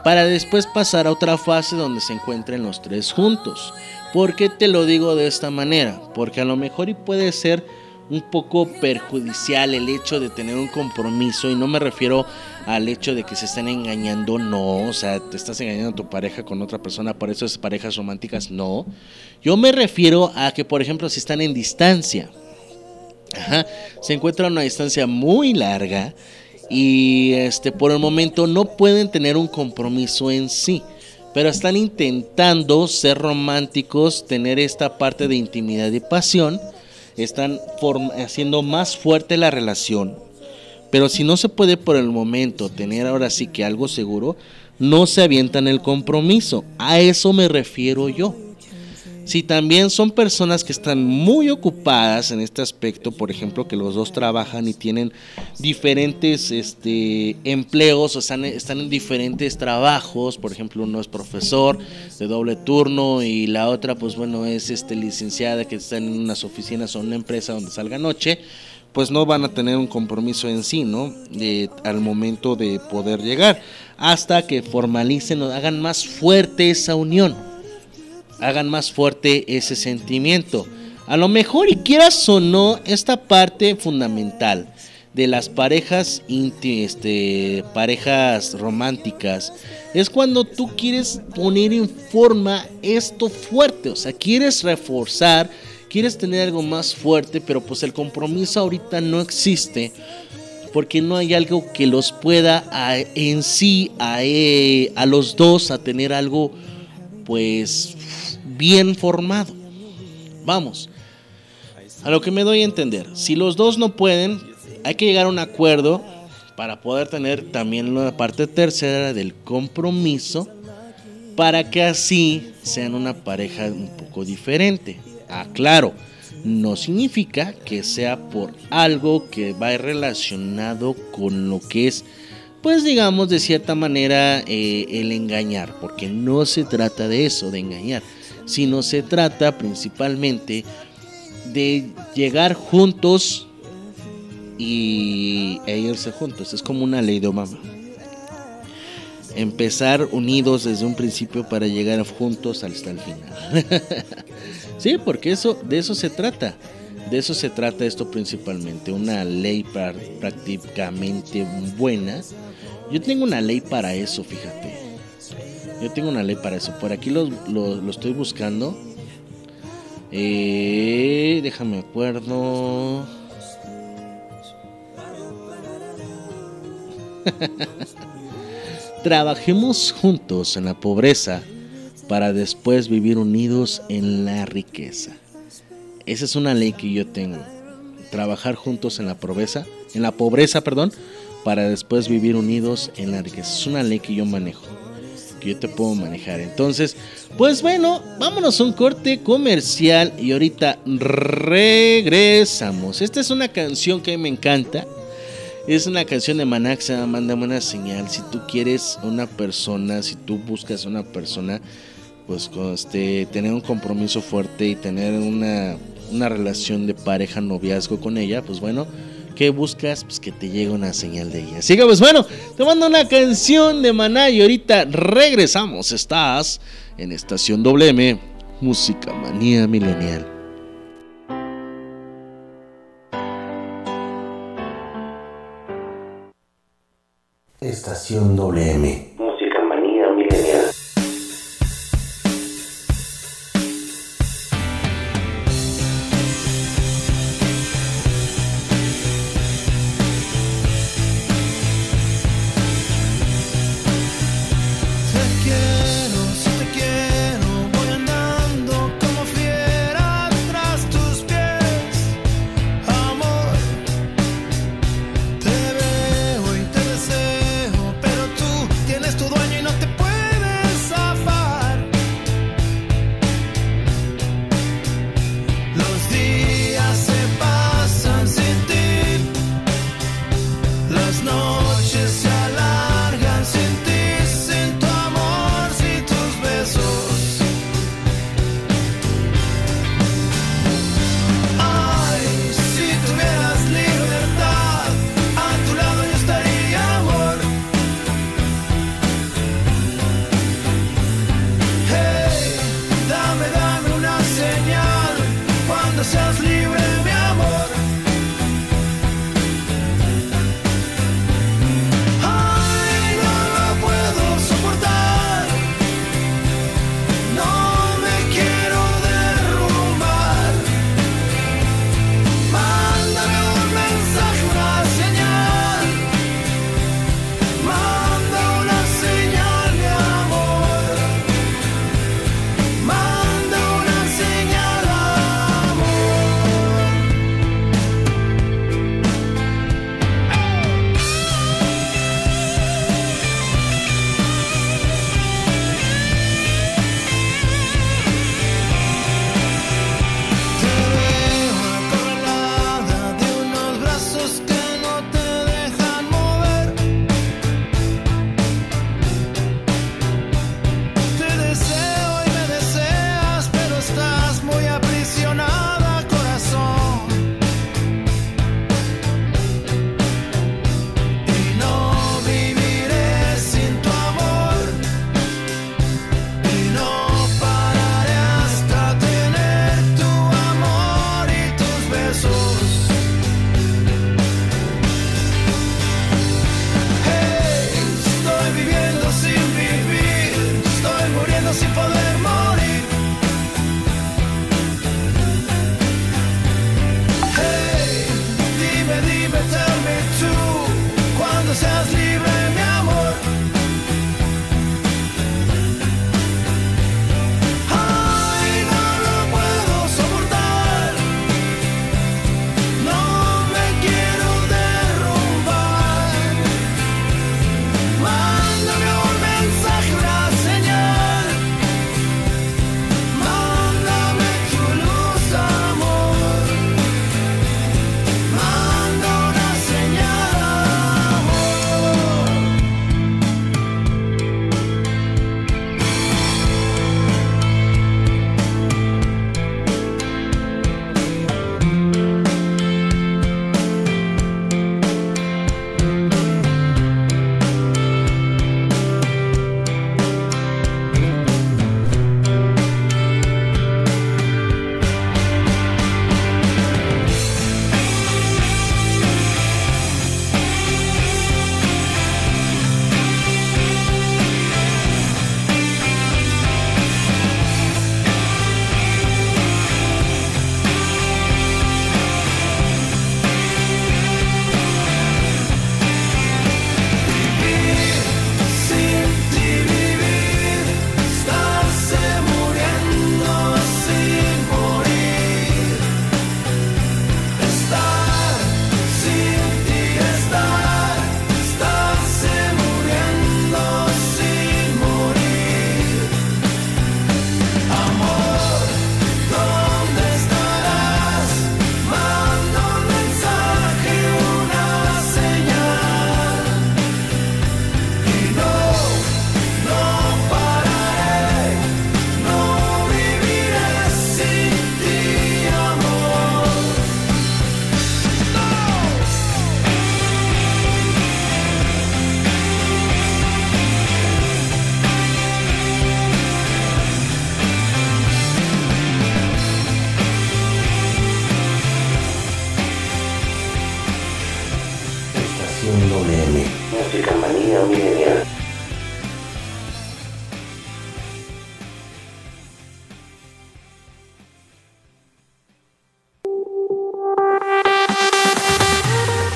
para después pasar a otra fase donde se encuentren los tres juntos. ¿Por qué te lo digo de esta manera? Porque a lo mejor y puede ser un poco perjudicial el hecho de tener un compromiso y no me refiero al hecho de que se estén engañando, no, o sea, te estás engañando a tu pareja con otra persona, por eso es parejas románticas, no. Yo me refiero a que, por ejemplo, si están en distancia, Ajá, se encuentran a una distancia muy larga y este por el momento no pueden tener un compromiso en sí, pero están intentando ser románticos, tener esta parte de intimidad y pasión, están haciendo más fuerte la relación. Pero si no se puede por el momento tener ahora sí que algo seguro, no se avientan el compromiso. A eso me refiero yo. Si también son personas que están muy ocupadas en este aspecto, por ejemplo, que los dos trabajan y tienen diferentes este, empleos, o están, están en diferentes trabajos, por ejemplo, uno es profesor de doble turno y la otra, pues bueno, es este, licenciada que está en unas oficinas o una empresa donde salga noche, pues no van a tener un compromiso en sí, ¿no? Al momento de poder llegar, hasta que formalicen o hagan más fuerte esa unión hagan más fuerte ese sentimiento. A lo mejor y quieras o no, esta parte fundamental de las parejas este, parejas románticas es cuando tú quieres poner en forma esto fuerte, o sea, quieres reforzar, quieres tener algo más fuerte, pero pues el compromiso ahorita no existe porque no hay algo que los pueda a- en sí a, eh, a los dos a tener algo pues bien formado. Vamos, a lo que me doy a entender, si los dos no pueden, hay que llegar a un acuerdo para poder tener también la parte tercera del compromiso para que así sean una pareja un poco diferente. Aclaro, no significa que sea por algo que va relacionado con lo que es, pues digamos de cierta manera, eh, el engañar, porque no se trata de eso, de engañar, sino se trata principalmente de llegar juntos y, e irse juntos. Es como una ley de Obama. Empezar unidos desde un principio para llegar juntos hasta el final. sí, porque eso, de eso se trata. De eso se trata esto principalmente, una ley prácticamente buena. Yo tengo una ley para eso, fíjate. Yo tengo una ley para eso. Por aquí lo, lo- lo estoy buscando. Eh, déjame acuerdo. Trabajemos juntos en la pobreza para después vivir unidos en la riqueza. Esa es una ley que yo tengo. Trabajar juntos en la pobreza, en la pobreza, perdón, para después vivir unidos en la riqueza. Es una ley que yo manejo, que yo te puedo manejar. Entonces, pues bueno, vámonos a un corte comercial y ahorita regresamos. Esta es una canción que me encanta. Es una canción de llama Mándame una señal. Si tú quieres una persona, si tú buscas una persona, pues con este, tener un compromiso fuerte y tener una, una relación de pareja, noviazgo con ella, pues bueno, ¿qué buscas? Pues que te llegue una señal de ella. Así que pues bueno, te mando una canción de Maná y ahorita regresamos. Estás en Estación WM, Música Manía Milenial. Estación WM.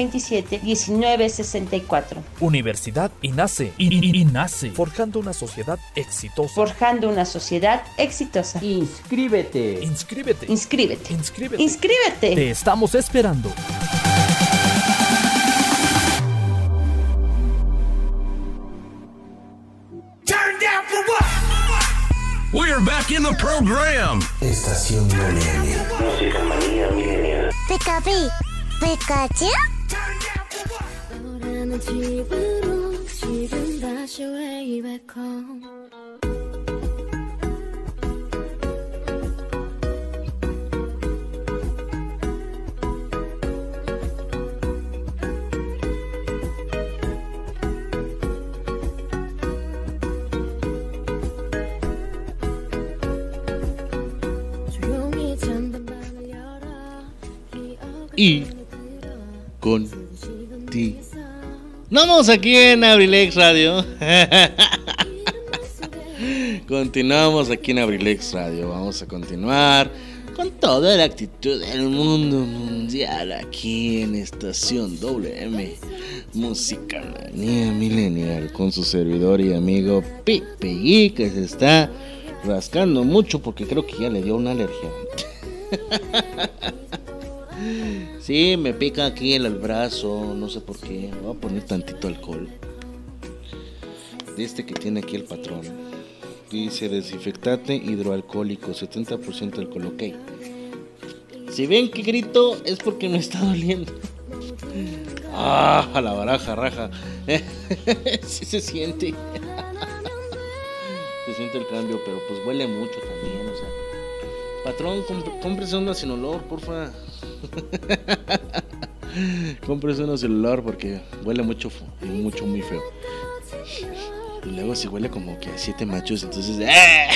1964. Universidad INACE. I- INACE. Forjando una sociedad exitosa. Forjando una sociedad exitosa. Inscríbete. Inscríbete. Inscríbete. Inscríbete. Inscríbete. Te estamos esperando. Turn down for what? We're back in the program. Estación WM. Música manía. Pikapi, Pikachu. 떠나는 집으로 지금 다시 way back home 조 con ti. Vamos aquí en Abrilex Radio. Continuamos aquí en Abrilex Radio. Vamos a continuar con toda la actitud del mundo mundial aquí en Estación WM Música Manía Millennial con su servidor y amigo Pepe y que se está rascando mucho porque creo que ya le dio una alergia. Sí, me pica aquí en el brazo, no sé por qué. Voy a poner tantito alcohol. De este que tiene aquí el patrón. Dice desinfectante hidroalcohólico, 70% alcohol, ok. Si ven que grito es porque me está doliendo. Ah, la baraja, raja. sí se siente. se siente el cambio, pero pues huele mucho también, o sea. Patrón, cómprese una sin olor, porfa. cómprese una sin olor porque huele mucho, y mucho, muy feo. Y luego si huele como que a siete machos, entonces... ¡eh!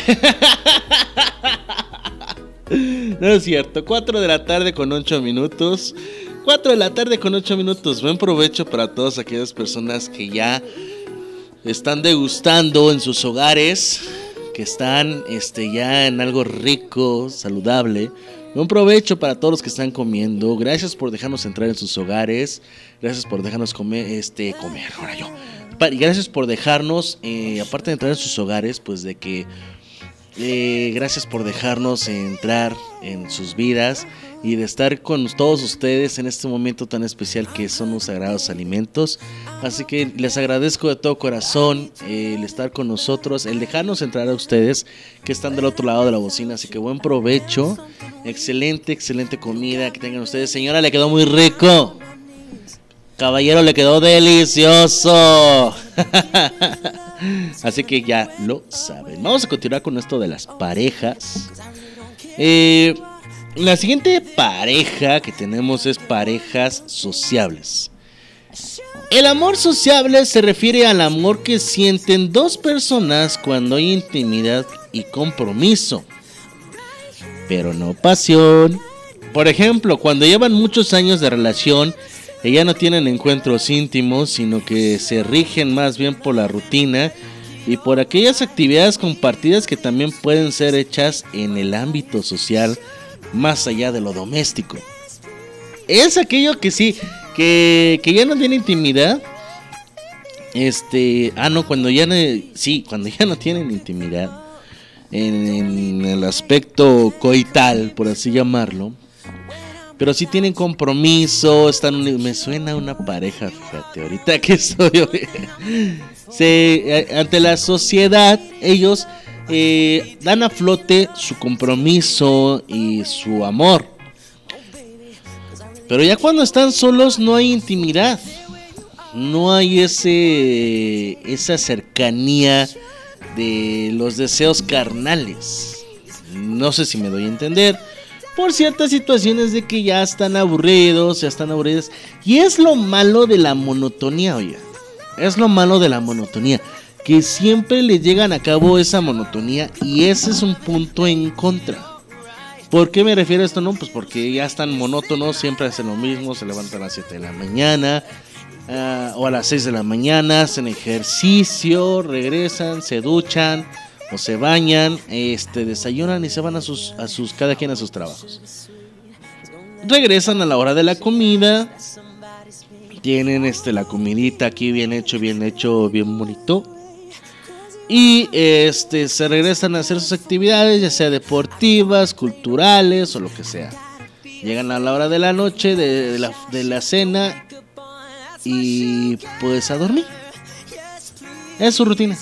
No es cierto, 4 de la tarde con 8 minutos. 4 de la tarde con 8 minutos. Buen provecho para todas aquellas personas que ya están degustando en sus hogares, que están este, ya en algo rico, saludable. Buen provecho para todos los que están comiendo. Gracias por dejarnos entrar en sus hogares. Gracias por dejarnos comer, este, comer, ahora yo. Y gracias por dejarnos, eh, aparte de entrar en sus hogares, pues de que eh, gracias por dejarnos entrar en sus vidas y de estar con todos ustedes en este momento tan especial que son los sagrados alimentos. Así que les agradezco de todo corazón eh, el estar con nosotros, el dejarnos entrar a ustedes que están del otro lado de la bocina. Así que buen provecho, excelente, excelente comida que tengan ustedes. Señora, le quedó muy rico. Caballero, le quedó delicioso. Así que ya lo saben. Vamos a continuar con esto de las parejas. Eh, la siguiente pareja que tenemos es parejas sociables. El amor sociable se refiere al amor que sienten dos personas cuando hay intimidad y compromiso, pero no pasión. Por ejemplo, cuando llevan muchos años de relación ya no tienen encuentros íntimos, sino que se rigen más bien por la rutina y por aquellas actividades compartidas que también pueden ser hechas en el ámbito social más allá de lo doméstico. Es aquello que sí, que, que ya no tiene intimidad. Este, ah, no, cuando ya no, sí, cuando ya no tienen intimidad en, el aspecto coital, por así llamarlo, pero sí tienen compromiso, están me suena una pareja, fíjate, ahorita que estoy se, ante la sociedad, ellos eh, dan a flote su compromiso y su amor. Pero ya cuando están solos no hay intimidad. No hay ese esa cercanía de los deseos carnales. No sé si me doy a entender. Por ciertas situaciones de que ya están aburridos, ya están aburridos. Y es lo malo de la monotonía, oye. Es lo malo de la monotonía. Que siempre le llegan a cabo esa monotonía. Y ese es un punto en contra. ¿Por qué me refiero a esto? No, pues porque ya están monótonos, siempre hacen lo mismo, se levantan a las 7 de la mañana ah, o a las 6 de la mañana, hacen ejercicio, regresan, se duchan o se bañan, este, desayunan y se van a sus, a sus, cada quien a sus trabajos. Regresan a la hora de la comida, tienen este, la comidita aquí bien hecho, bien hecho, bien bonito. Y este se regresan a hacer sus actividades, ya sea deportivas, culturales o lo que sea. Llegan a la hora de la noche, de, la, de la cena y pues a dormir. Es su rutina.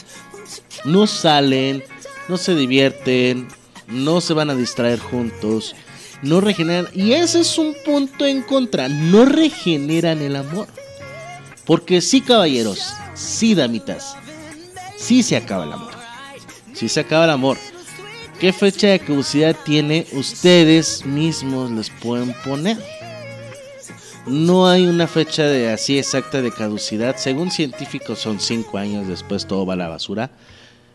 No salen, no se divierten, no se van a distraer juntos, no regeneran. Y ese es un punto en contra, no regeneran el amor. Porque sí, caballeros, sí, damitas, sí se acaba el amor. Sí se acaba el amor. ¿Qué fecha de caducidad tiene? Ustedes mismos les pueden poner. No hay una fecha de así exacta de caducidad. Según científicos son 5 años, después todo va a la basura.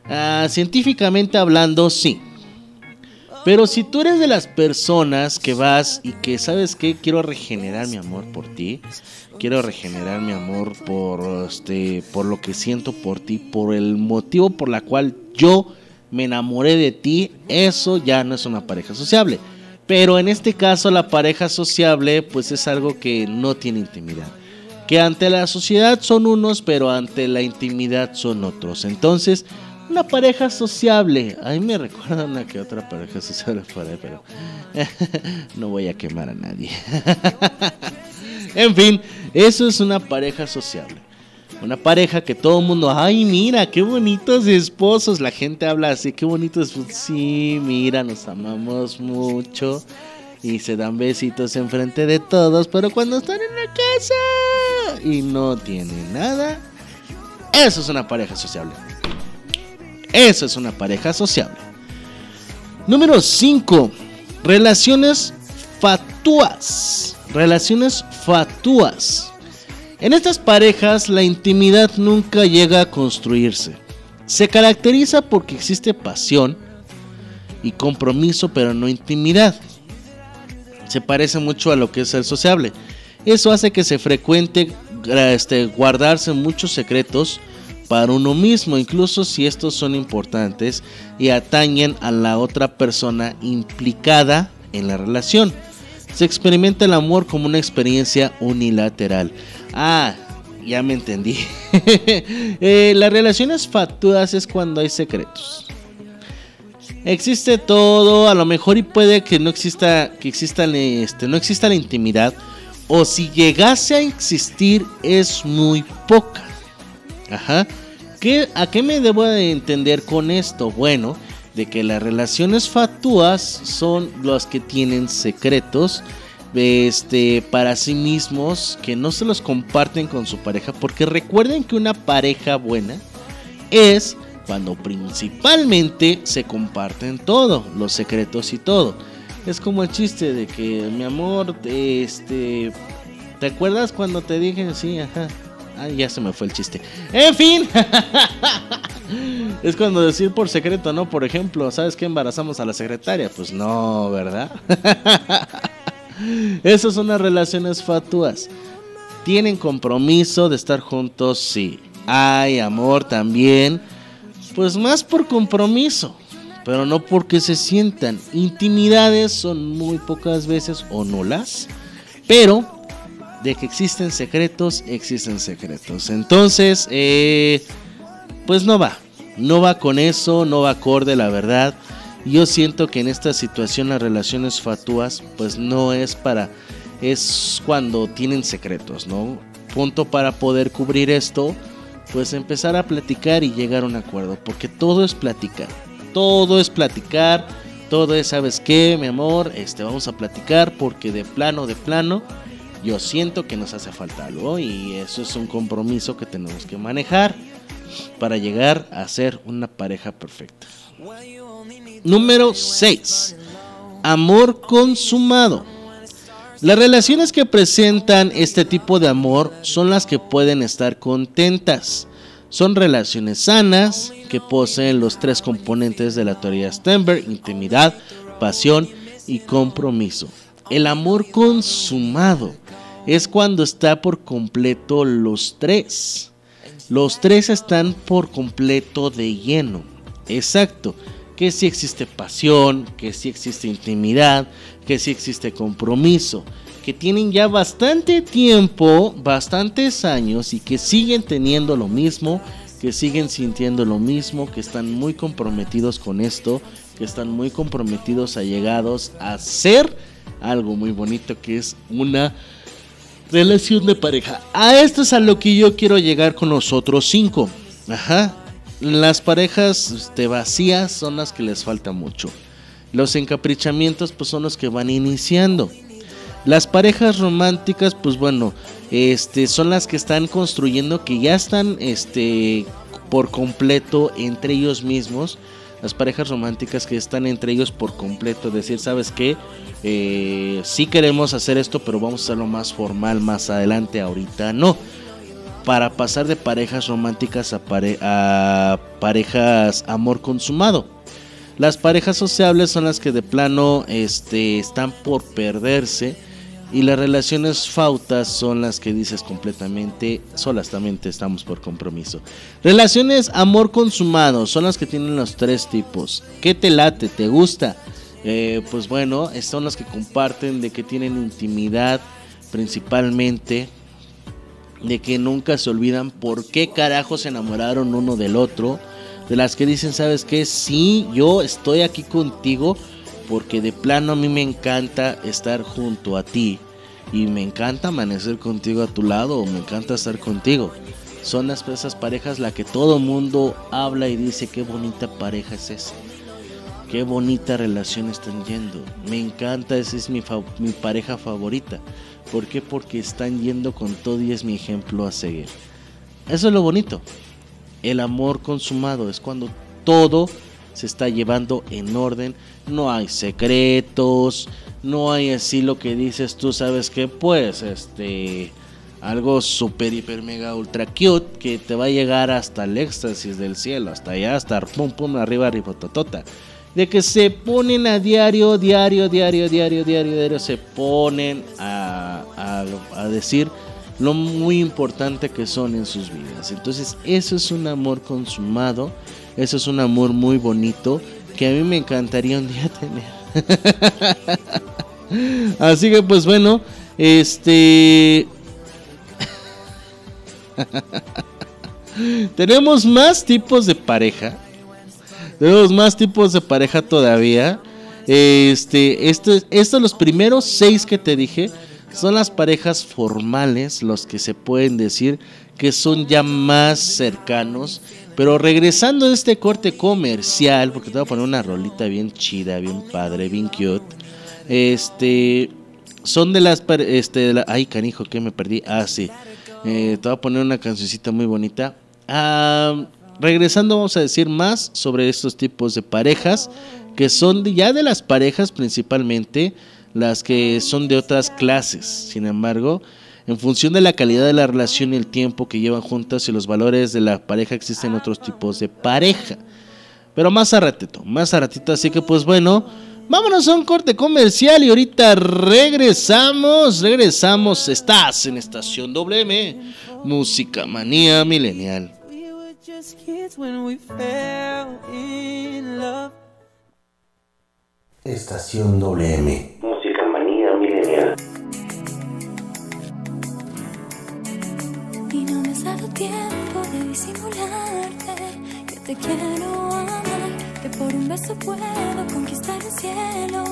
Ah, científicamente hablando, sí. Pero si tú eres de las personas que vas y que sabes que quiero regenerar mi amor por ti, quiero regenerar mi amor por este por lo que siento por ti, por el motivo por la cual yo me enamoré de ti, eso ya no es una pareja sociable. Pero en este caso la pareja sociable pues es algo que no tiene intimidad. Que ante la sociedad son unos, pero ante la intimidad son otros. Entonces, una pareja sociable. A mí me recuerda una que otra pareja sociable por ahí, pero no voy a quemar a nadie. en fin, eso es una pareja sociable. Una pareja que todo el mundo, ay, mira, qué bonitos esposos. La gente habla así, qué bonitos. Sí, mira, nos amamos mucho. Y se dan besitos enfrente de todos. Pero cuando están en la casa y no tienen nada, eso es una pareja sociable. Eso es una pareja sociable. Número 5. Relaciones fatuas. Relaciones fatuas. En estas parejas la intimidad nunca llega a construirse. Se caracteriza porque existe pasión y compromiso, pero no intimidad. Se parece mucho a lo que es el sociable. Eso hace que se frecuente este, guardarse muchos secretos para uno mismo, incluso si estos son importantes y atañen a la otra persona implicada en la relación. Se experimenta el amor como una experiencia unilateral. Ah, ya me entendí. Eh, las relaciones fatuas es cuando hay secretos. Existe todo, a lo mejor y puede que no exista, que exista, este, no exista la intimidad, o si llegase a existir es muy poca. Ajá. ¿Qué, ¿A qué me debo de entender con esto? Bueno, de que las relaciones fatuas son las que tienen secretos este, para sí mismos que no se los comparten con su pareja. Porque recuerden que una pareja buena es cuando principalmente se comparten todo, los secretos y todo. Es como el chiste de que, mi amor, este, ¿te acuerdas cuando te dije sí, ajá? Ah, ya se me fue el chiste. En fin. es cuando decir por secreto, ¿no? Por ejemplo, ¿sabes qué embarazamos a la secretaria? Pues no, ¿verdad? Esas son las relaciones fatuas. ¿Tienen compromiso de estar juntos? Sí. Hay amor también. Pues más por compromiso. Pero no porque se sientan. Intimidades son muy pocas veces o no las. Pero de que existen secretos, existen secretos. Entonces, eh, pues no va. No va con eso, no va acorde, la verdad. Yo siento que en esta situación las relaciones fatuas pues no es para es cuando tienen secretos, ¿no? Punto para poder cubrir esto, pues empezar a platicar y llegar a un acuerdo, porque todo es platicar. Todo es platicar, todo es, ¿sabes qué, mi amor? Este vamos a platicar porque de plano de plano yo siento que nos hace falta algo y eso es un compromiso que tenemos que manejar para llegar a ser una pareja perfecta. Número 6. Amor consumado. Las relaciones que presentan este tipo de amor son las que pueden estar contentas. Son relaciones sanas que poseen los tres componentes de la teoría Stenberg, intimidad, pasión y compromiso. El amor consumado es cuando está por completo los tres. Los tres están por completo de lleno. Exacto. Que si existe pasión, que si existe intimidad, que si existe compromiso. Que tienen ya bastante tiempo, bastantes años y que siguen teniendo lo mismo, que siguen sintiendo lo mismo, que están muy comprometidos con esto, que están muy comprometidos, allegados a ser algo muy bonito que es una relación de pareja. A esto es a lo que yo quiero llegar con los otros cinco. Ajá. Las parejas este, vacías son las que les falta mucho. Los encaprichamientos pues son los que van iniciando. Las parejas románticas pues bueno, este son las que están construyendo que ya están este por completo entre ellos mismos. Las parejas románticas que están entre ellos por completo, decir, ¿sabes qué? Eh, sí queremos hacer esto, pero vamos a hacerlo más formal más adelante, ahorita no. Para pasar de parejas románticas a, a parejas amor consumado. Las parejas sociables son las que de plano este, están por perderse y las relaciones fautas son las que dices completamente, solamente estamos por compromiso. Relaciones amor consumado son las que tienen los tres tipos. ¿Qué te late? ¿Te gusta? Eh, pues bueno, son las que comparten de que tienen intimidad principalmente, de que nunca se olvidan por qué carajo se enamoraron uno del otro, de las que dicen, ¿sabes qué? Sí, yo estoy aquí contigo porque de plano a mí me encanta estar junto a ti y me encanta amanecer contigo a tu lado o me encanta estar contigo. Son las esas parejas la que todo mundo habla y dice qué bonita pareja es esa. Qué bonita relación están yendo. Me encanta, esa es mi, mi pareja favorita. ¿Por qué? Porque están yendo con todo y es mi ejemplo a seguir. Eso es lo bonito. El amor consumado es cuando todo se está llevando en orden. No hay secretos. No hay así lo que dices tú, sabes que pues este algo super hiper mega ultra cute que te va a llegar hasta el éxtasis del cielo, hasta allá, hasta pum pum arriba arriba totota de que se ponen a diario, diario, diario, diario, diario, diario, se ponen a, a, decir lo muy importante que son en sus vidas. Entonces eso es un amor consumado, eso es un amor muy bonito que a mí me encantaría un día tener. Así que pues bueno, este... Tenemos más tipos de pareja tenemos más tipos de pareja todavía. Este, este, estos los primeros seis que te dije son las parejas formales, los que se pueden decir que son ya más cercanos. Pero regresando de este corte comercial, porque te voy a poner una rolita bien chida, bien padre, bien cute. Este, son de las, este, ay canijo, que me perdí. Ah, sí. Eh, te voy a poner una cancioncita muy bonita. Ah, regresando vamos a decir más sobre estos tipos de parejas, que son ya de las parejas principalmente, las que son de otras clases. Sin embargo, en función de la calidad de la relación y el tiempo que llevan juntas y los valores de la pareja, existen otros tipos de pareja. Pero más a ratito, más a ratito, así que pues bueno, vámonos a un corte comercial y ahorita regresamos, regresamos, estás en Estación WM, Música Manía Milenial. Estación WM. Música manía milenial. Te quiero amar que por un beso puedo conquistar el cielo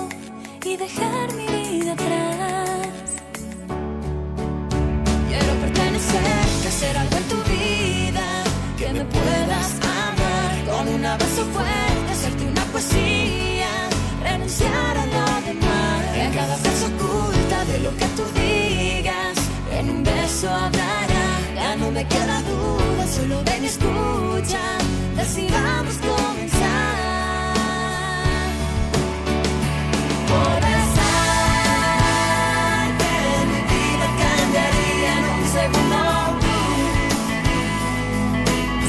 y dejar mi vida atrás. Quiero pertenecer, que hacer algo en tu vida, que me puedas amar. Con un abrazo fuerte, hacerte una poesía, renunciar a lo demás, que cada frase oculta de lo que tú digas, en un beso hablará, ya no me queda duda, solo ven y escucha, decidamos comenzar. Por besarte, mi vida cambiaría en un segundo.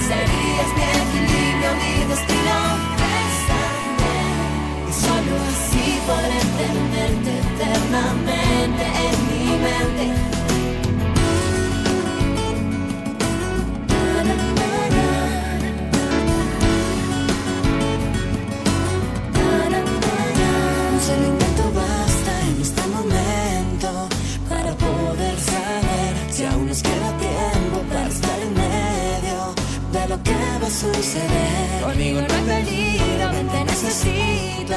Serías mi equilibrio, mi destino. Bésame, y solo así podré tenerte eternamente en mi mente. De que va a suceder. Conmigo no hay peligro, ven te necesito.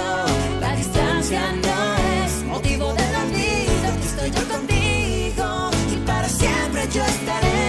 La distancia no es motivo del olvido. Estoy yo contigo y para siempre yo estaré.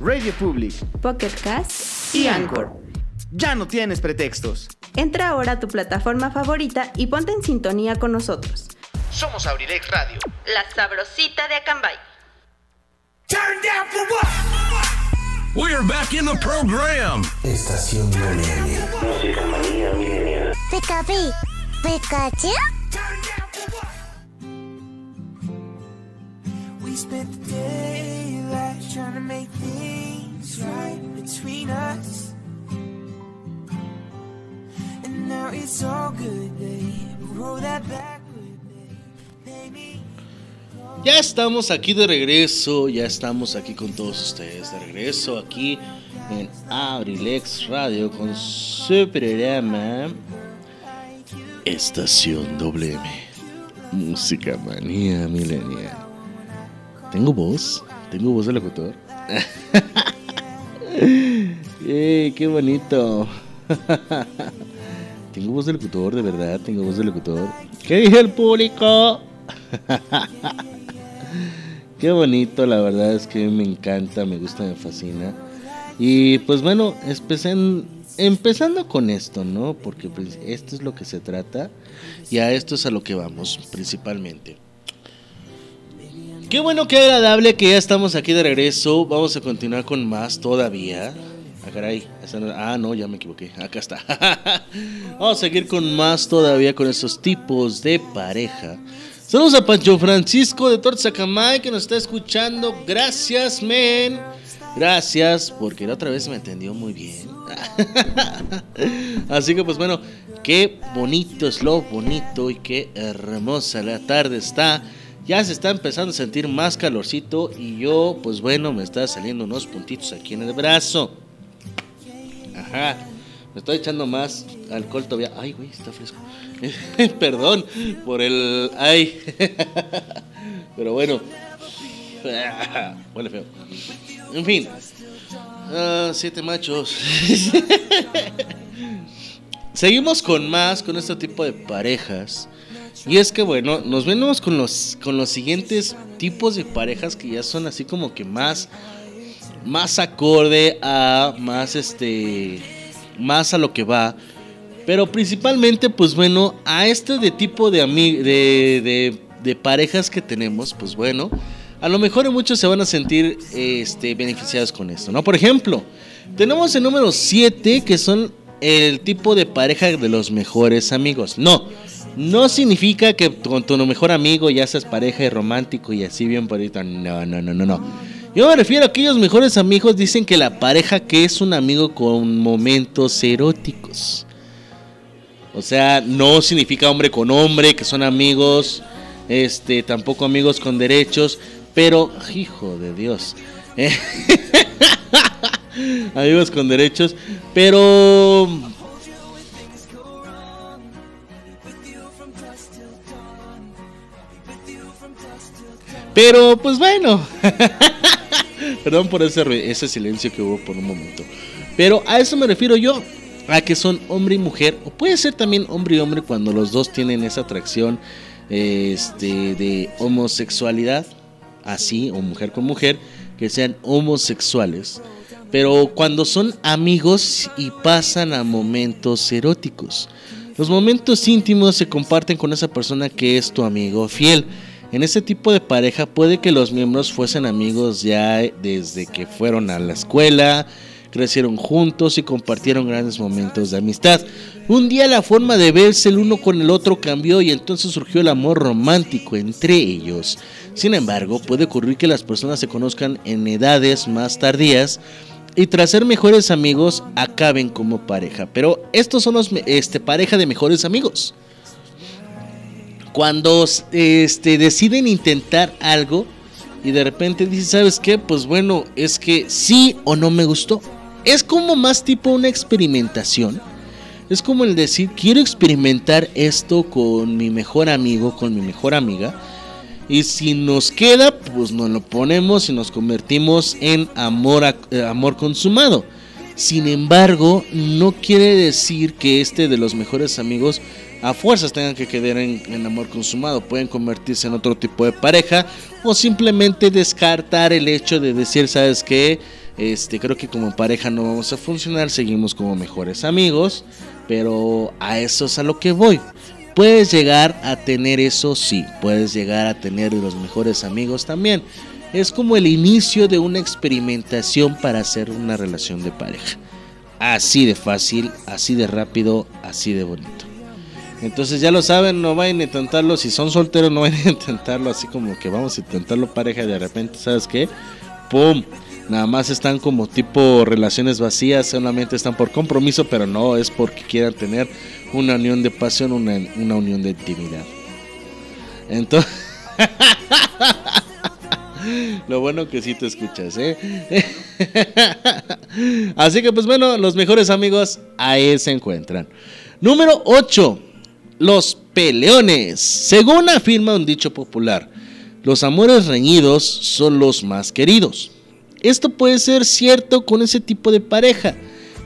Radio Public Pocket Cast y Anchor. Ya no tienes pretextos. Entra ahora a tu plataforma favorita y ponte en sintonía con nosotros. Somos Abrilex Radio. La sabrosita de Acambay. Turn down for what? We're back in the program. Estación WM. Música manía milenial. Pikachu, Pikachu. We spent the daylight Ya estamos aquí de regreso, ya estamos aquí con todos ustedes de regreso aquí en Abrilex Radio con su programa Estación WM Música Manía Milenial. ¿Tengo voz? ¿Tengo voz de locutor? ¡Eh, ¡Qué bonito! Tengo voz de locutor, de verdad, tengo voz de locutor. ¿Qué dice el público? Qué bonito, la verdad es que me encanta, me gusta, me fascina. Y pues bueno, empezando con esto, ¿no? Porque pues, esto es lo que se trata y a esto es a lo que vamos principalmente. Qué bueno, qué agradable que ya estamos aquí de regreso. Vamos a continuar con más todavía. Ah, caray. Ah, no, ya me equivoqué. Acá está. Vamos a seguir con más todavía con estos tipos de pareja. Saludos a Pancho Francisco de Torzacamay que nos está escuchando. Gracias, men. Gracias, porque la otra vez me entendió muy bien. Así que pues bueno, qué bonito es lo bonito y qué hermosa la tarde está. Ya se está empezando a sentir más calorcito y yo pues bueno me está saliendo unos puntitos aquí en el brazo. Ajá. Me estoy echando más alcohol todavía. Ay, güey, está fresco. Perdón por el. Ay. Pero bueno. Huele feo. En fin. Ah, siete machos. Seguimos con más, con este tipo de parejas. Y es que bueno, nos venimos con los, con los siguientes tipos de parejas que ya son así como que más, más acorde a más este, más a lo que va. Pero principalmente, pues bueno, a este de tipo de, de, de, parejas que tenemos, pues bueno, a lo mejor muchos se van a sentir este, beneficiados con esto, ¿no? Por ejemplo, tenemos el número 7 que son el tipo de pareja de los mejores amigos. No, no significa que con tu mejor amigo ya seas pareja y romántico y así bien por No, no, no, no, no. Yo me refiero a aquellos mejores amigos dicen que la pareja que es un amigo con momentos eróticos. O sea, no significa hombre con hombre, que son amigos, este, tampoco amigos con derechos, pero, hijo de Dios, amigos con derechos, pero... Pero, pues bueno. Perdón por ese, silencio que hubo por un momento. Pero a eso me refiero yo a que son hombre y mujer, o puede ser también hombre y hombre cuando los dos tienen esa atracción este, de homosexualidad, así, o mujer con mujer, que sean homosexuales, pero cuando son amigos y pasan a momentos eróticos. Los momentos íntimos se comparten con esa persona que es tu amigo fiel. En ese tipo de pareja puede que los miembros fuesen amigos ya desde que fueron a la escuela, crecieron juntos y compartieron grandes momentos de amistad. Un día la forma de verse el uno con el otro cambió y entonces surgió el amor romántico entre ellos. Sin embargo, puede ocurrir que las personas se conozcan en edades más tardías y tras ser mejores amigos acaben como pareja. Pero estos son los este, pareja de mejores amigos. Cuando este, deciden intentar algo y de repente dicen, ¿sabes qué? Pues bueno, es que sí o no me gustó. Es como más tipo una experimentación. Es como el decir, quiero experimentar esto con mi mejor amigo, con mi mejor amiga. Y si nos queda, pues nos lo ponemos y nos convertimos en amor, eh, amor consumado. Sin embargo, no quiere decir que este de los mejores amigos a fuerzas tengan que quedar en, amor consumado. Pueden convertirse en otro tipo de pareja o simplemente descartar el hecho de decir, ¿sabes qué? Este, creo que como pareja no vamos a funcionar, seguimos como mejores amigos, pero a eso es a lo que voy. Puedes llegar a tener eso, sí, puedes llegar a tener los mejores amigos también. Es como el inicio de una experimentación para hacer una relación de pareja. Así de fácil, así de rápido, así de bonito. Entonces ya lo saben, no vayan a intentarlo. Si son solteros, no vayan a intentarlo así como que vamos a intentarlo pareja de repente, ¿sabes qué? ¡Pum! Nada más están como tipo relaciones vacías, solamente están por compromiso, pero no es porque quieran tener una unión de pasión, una, una unión de intimidad. Entonces, lo bueno que sí te escuchas, ¿eh? Así que pues bueno, los mejores amigos ahí se encuentran. Número 8. Los peleones. Según afirma un dicho popular, los amores reñidos son los más queridos. Esto puede ser cierto con ese tipo de pareja.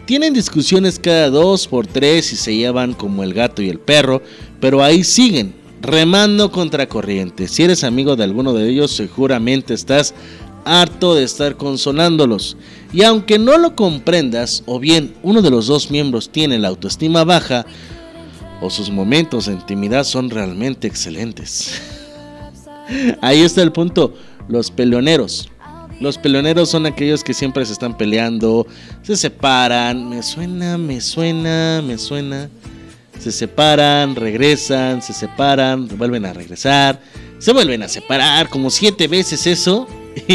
Tienen discusiones cada dos por tres y se llevan como el gato y el perro, pero ahí siguen, remando contra corriente. Si eres amigo de alguno de ellos, seguramente estás harto de estar consolándolos. Y aunque no lo comprendas, o bien uno de los dos miembros tiene la autoestima baja, o sus momentos de intimidad son realmente excelentes. Ahí está el punto, los peleoneros. Los peleoneros son aquellos que siempre se están peleando, se separan, me suena, me suena, me suena. Se separan, regresan, se separan, vuelven a regresar, se vuelven a separar, como siete veces eso.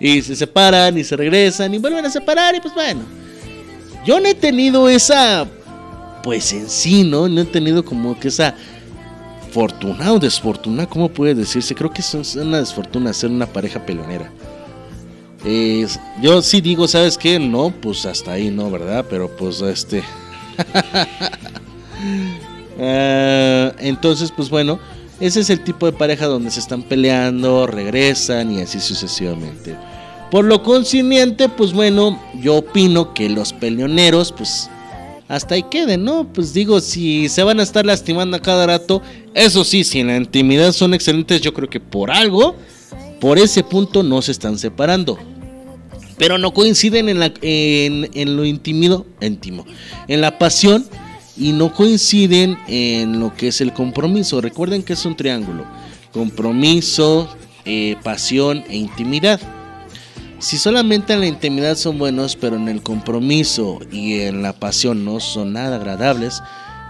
y se separan y se regresan y vuelven a separar y pues bueno. Yo no he tenido esa, pues en sí, ¿no? No he tenido como que esa fortuna o desfortuna, ¿cómo puede decirse? Creo que es una desfortuna ser una pareja pelonera. yo sí digo, ¿sabes qué? No, pues hasta ahí no, ¿verdad? Pero pues este... Ah, entonces, pues bueno, ese es el tipo de pareja donde se están peleando, regresan y así sucesivamente. Por lo consiguiente, pues bueno, yo opino que los peleoneros, pues hasta ahí queden, ¿no? Pues digo, si se van a estar lastimando a cada rato, eso sí, si en la intimidad son excelentes, yo creo que por algo, por ese punto no se están separando. Pero no coinciden en, la, en, lo intimido, íntimo, en la pasión y no coinciden en lo que es el compromiso. Recuerden que es un triángulo. Compromiso, eh, pasión e intimidad. Si solamente en la intimidad son buenos, pero en el compromiso y en la pasión no son nada agradables,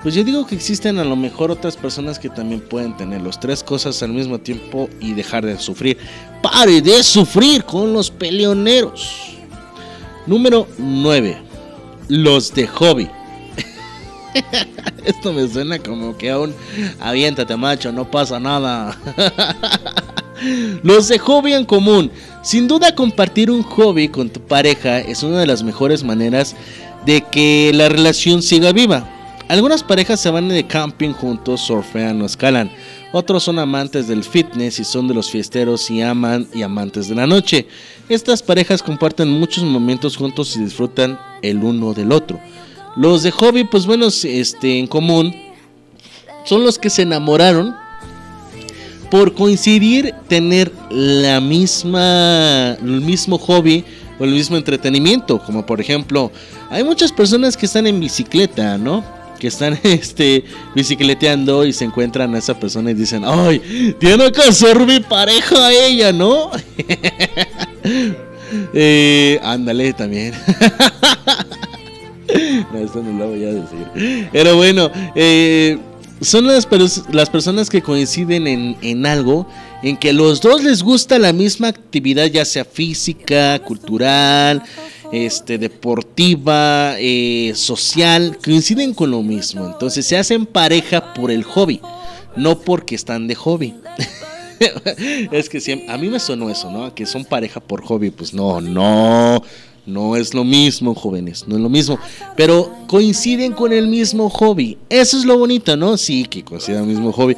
pues yo digo que existen a lo mejor otras personas que también pueden tener las tres cosas al mismo tiempo y dejar de sufrir. Pare de sufrir con los peleoneros. Número 9. Los de hobby. Esto me suena como que aún aviéntate macho, no pasa nada. Los de hobby en común. Sin duda compartir un hobby con tu pareja es una de las mejores maneras de que la relación siga viva. Algunas parejas se van de camping juntos, surfean o escalan. Otros son amantes del fitness y son de los fiesteros y aman y amantes de la noche. Estas parejas comparten muchos momentos juntos y disfrutan el uno del otro. Los de hobby, pues bueno, este, en común, son los que se enamoraron por coincidir tener la misma, el mismo hobby o el mismo entretenimiento, como por ejemplo, hay muchas personas que están en bicicleta, ¿no? Que están este, bicicleteando y se encuentran a esa persona y dicen, ay, tiene que ser mi pareja ella, ¿no? eh, ándale también. no, no lo voy a decir. Pero bueno, eh, son las, las personas que coinciden en, algo, en que los dos les gusta la misma actividad, ya sea física, cultural, este, deportiva, eh, social, coinciden con lo mismo. Entonces se hacen pareja por el hobby, no porque están de hobby. es que a mí me sonó eso, ¿no? Que son pareja por hobby. Pues no, no. No es lo mismo, jóvenes, no es lo mismo. Pero coinciden con el mismo hobby. Eso es lo bonito, ¿no? Sí, que coinciden el mismo hobby.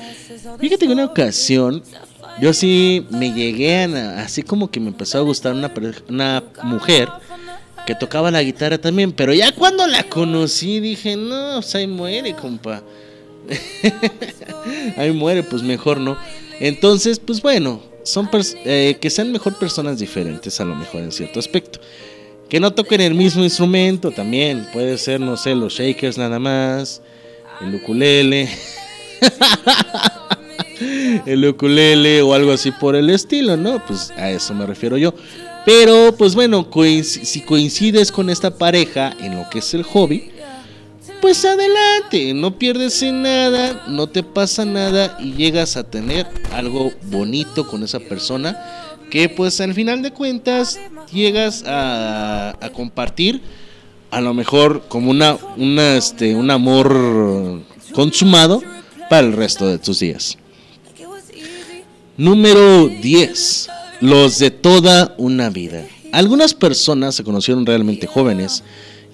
Fíjate que una ocasión, yo sí me llegué a. Así como que me empezó a gustar una, una mujer que tocaba la guitarra también. Pero ya cuando la conocí dije, no, pues ahí muere, compa. ahí muere, pues mejor no. Entonces, pues bueno, son eh, que sean mejor personas diferentes a lo mejor en cierto aspecto. Que no toquen el mismo instrumento también. Puede ser, no sé, los shakers nada más. El ukulele. el ukulele o algo así por el estilo, ¿no? Pues a eso me refiero yo. Pero pues bueno, si coincides con esta pareja en lo que es el hobby, pues adelante, no pierdes en nada, no te pasa nada y llegas a tener algo bonito con esa persona que pues al final de cuentas llegas a, compartir a lo mejor como una, una, este, un amor consumado para el resto de tus días. Número 10. Los de toda una vida. Algunas personas se conocieron realmente jóvenes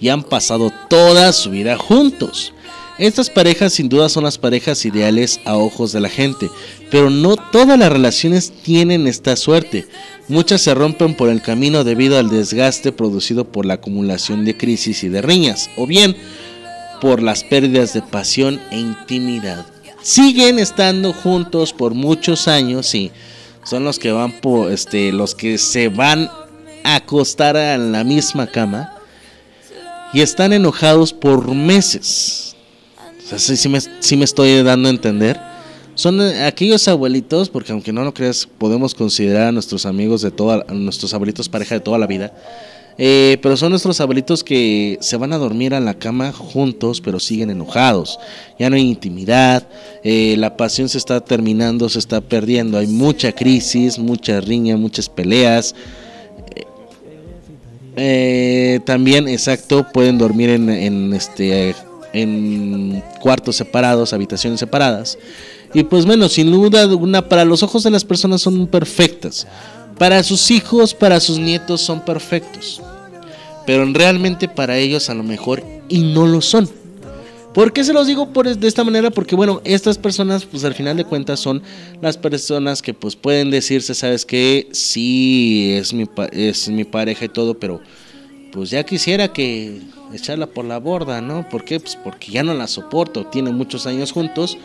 y han pasado toda su vida juntos. Estas parejas sin duda son las parejas ideales a ojos de la gente, pero no todas las relaciones tienen esta suerte. Muchas se rompen por el camino debido al desgaste producido por la acumulación de crisis y de riñas, o bien por las pérdidas de pasión e intimidad. Siguen estando juntos por muchos años y son los que van por este los que se van a acostar en la misma cama y están enojados por meses. Sea, me, sí me estoy dando a entender. Son aquellos abuelitos, porque aunque no lo creas, podemos considerar a nuestros amigos de toda, a nuestros abuelitos pareja de toda la vida. Eh, pero son nuestros abuelitos que se van a dormir a la cama juntos, pero siguen enojados. Ya no hay intimidad, eh, la pasión se está terminando, se está perdiendo. Hay mucha crisis, mucha riña, muchas peleas. Eh, también, exacto, pueden dormir en, en, este en cuartos separados, habitaciones separadas. Y pues bueno, sin duda alguna, para los ojos de las personas son perfectas. Para sus hijos, para sus nietos son perfectos. Pero realmente para ellos a lo mejor y no lo son. ¿Por qué se los digo por, de esta manera? Porque bueno, estas personas pues al final de cuentas son las personas que pues pueden decirse, sabes que sí es mi, es mi pareja y todo, pero pues ya quisiera que echarla por la borda, ¿no? ¿Por qué? Pues porque ya no la soporto, tienen muchos años juntos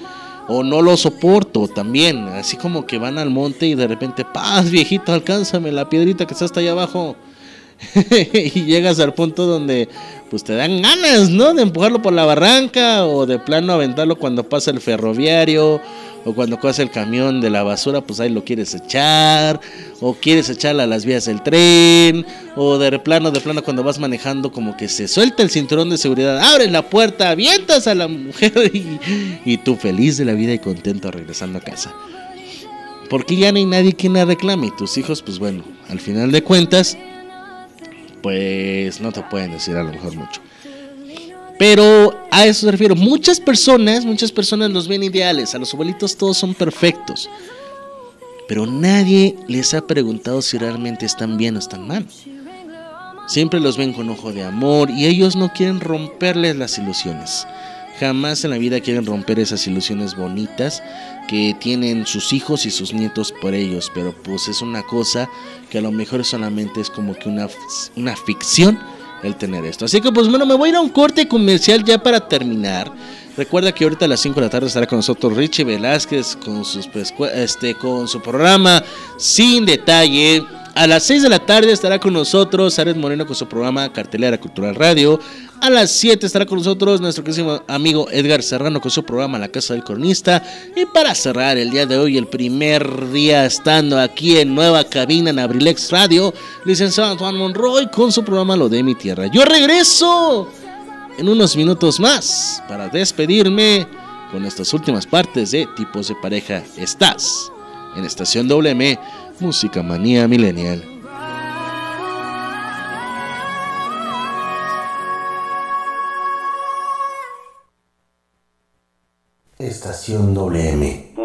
o no lo soporto también, así como que van al monte y de repente, paz viejito, alcánzame la piedrita que está hasta allá abajo. y llegas al punto donde pues te dan ganas, ¿no? De empujarlo por la barranca o de plano aventarlo cuando pasa el ferroviario o cuando pasa el camión de la basura, pues ahí lo quieres echar o quieres echarla a las vías del tren o de plano, de plano cuando vas manejando como que se suelta el cinturón de seguridad, abres la puerta, avientas a la mujer y, y tú feliz de la vida y contento regresando a casa. Porque ya no hay nadie quien la reclame y tus hijos, pues bueno, al final de cuentas pues no te pueden decir a lo mejor mucho. Pero a eso se refiero. Muchas personas, muchas personas los ven ideales. A los abuelitos todos son perfectos. Pero nadie les ha preguntado si realmente están bien o están mal. Siempre los ven con ojo de amor y ellos no quieren romperles las ilusiones. Jamás en la vida quieren romper esas ilusiones bonitas que tienen sus hijos y sus nietos por ellos, pero pues es una cosa que a lo mejor solamente es como que una, una ficción el tener esto. Así que pues bueno, me voy a ir a un corte comercial ya para terminar. Recuerda que ahorita a las 5 de la tarde estará con nosotros Richie Velázquez con, sus, este, con su programa Sin Detalle. A las 6 de la tarde estará con nosotros Ares Moreno con su programa Cartelera Cultural Radio. A las 7 estará con nosotros nuestro querido amigo Edgar Serrano con su programa La Casa del Cronista. Y para cerrar el día de hoy, el primer día estando aquí en nueva cabina en Abrilex Radio, licenciado Antoine Monroy con su programa Lo de mi Tierra. Yo regreso en unos minutos más para despedirme con estas últimas partes de Tipos de Pareja. Estás en Estación WM Música Manía Millennial. Estación WM.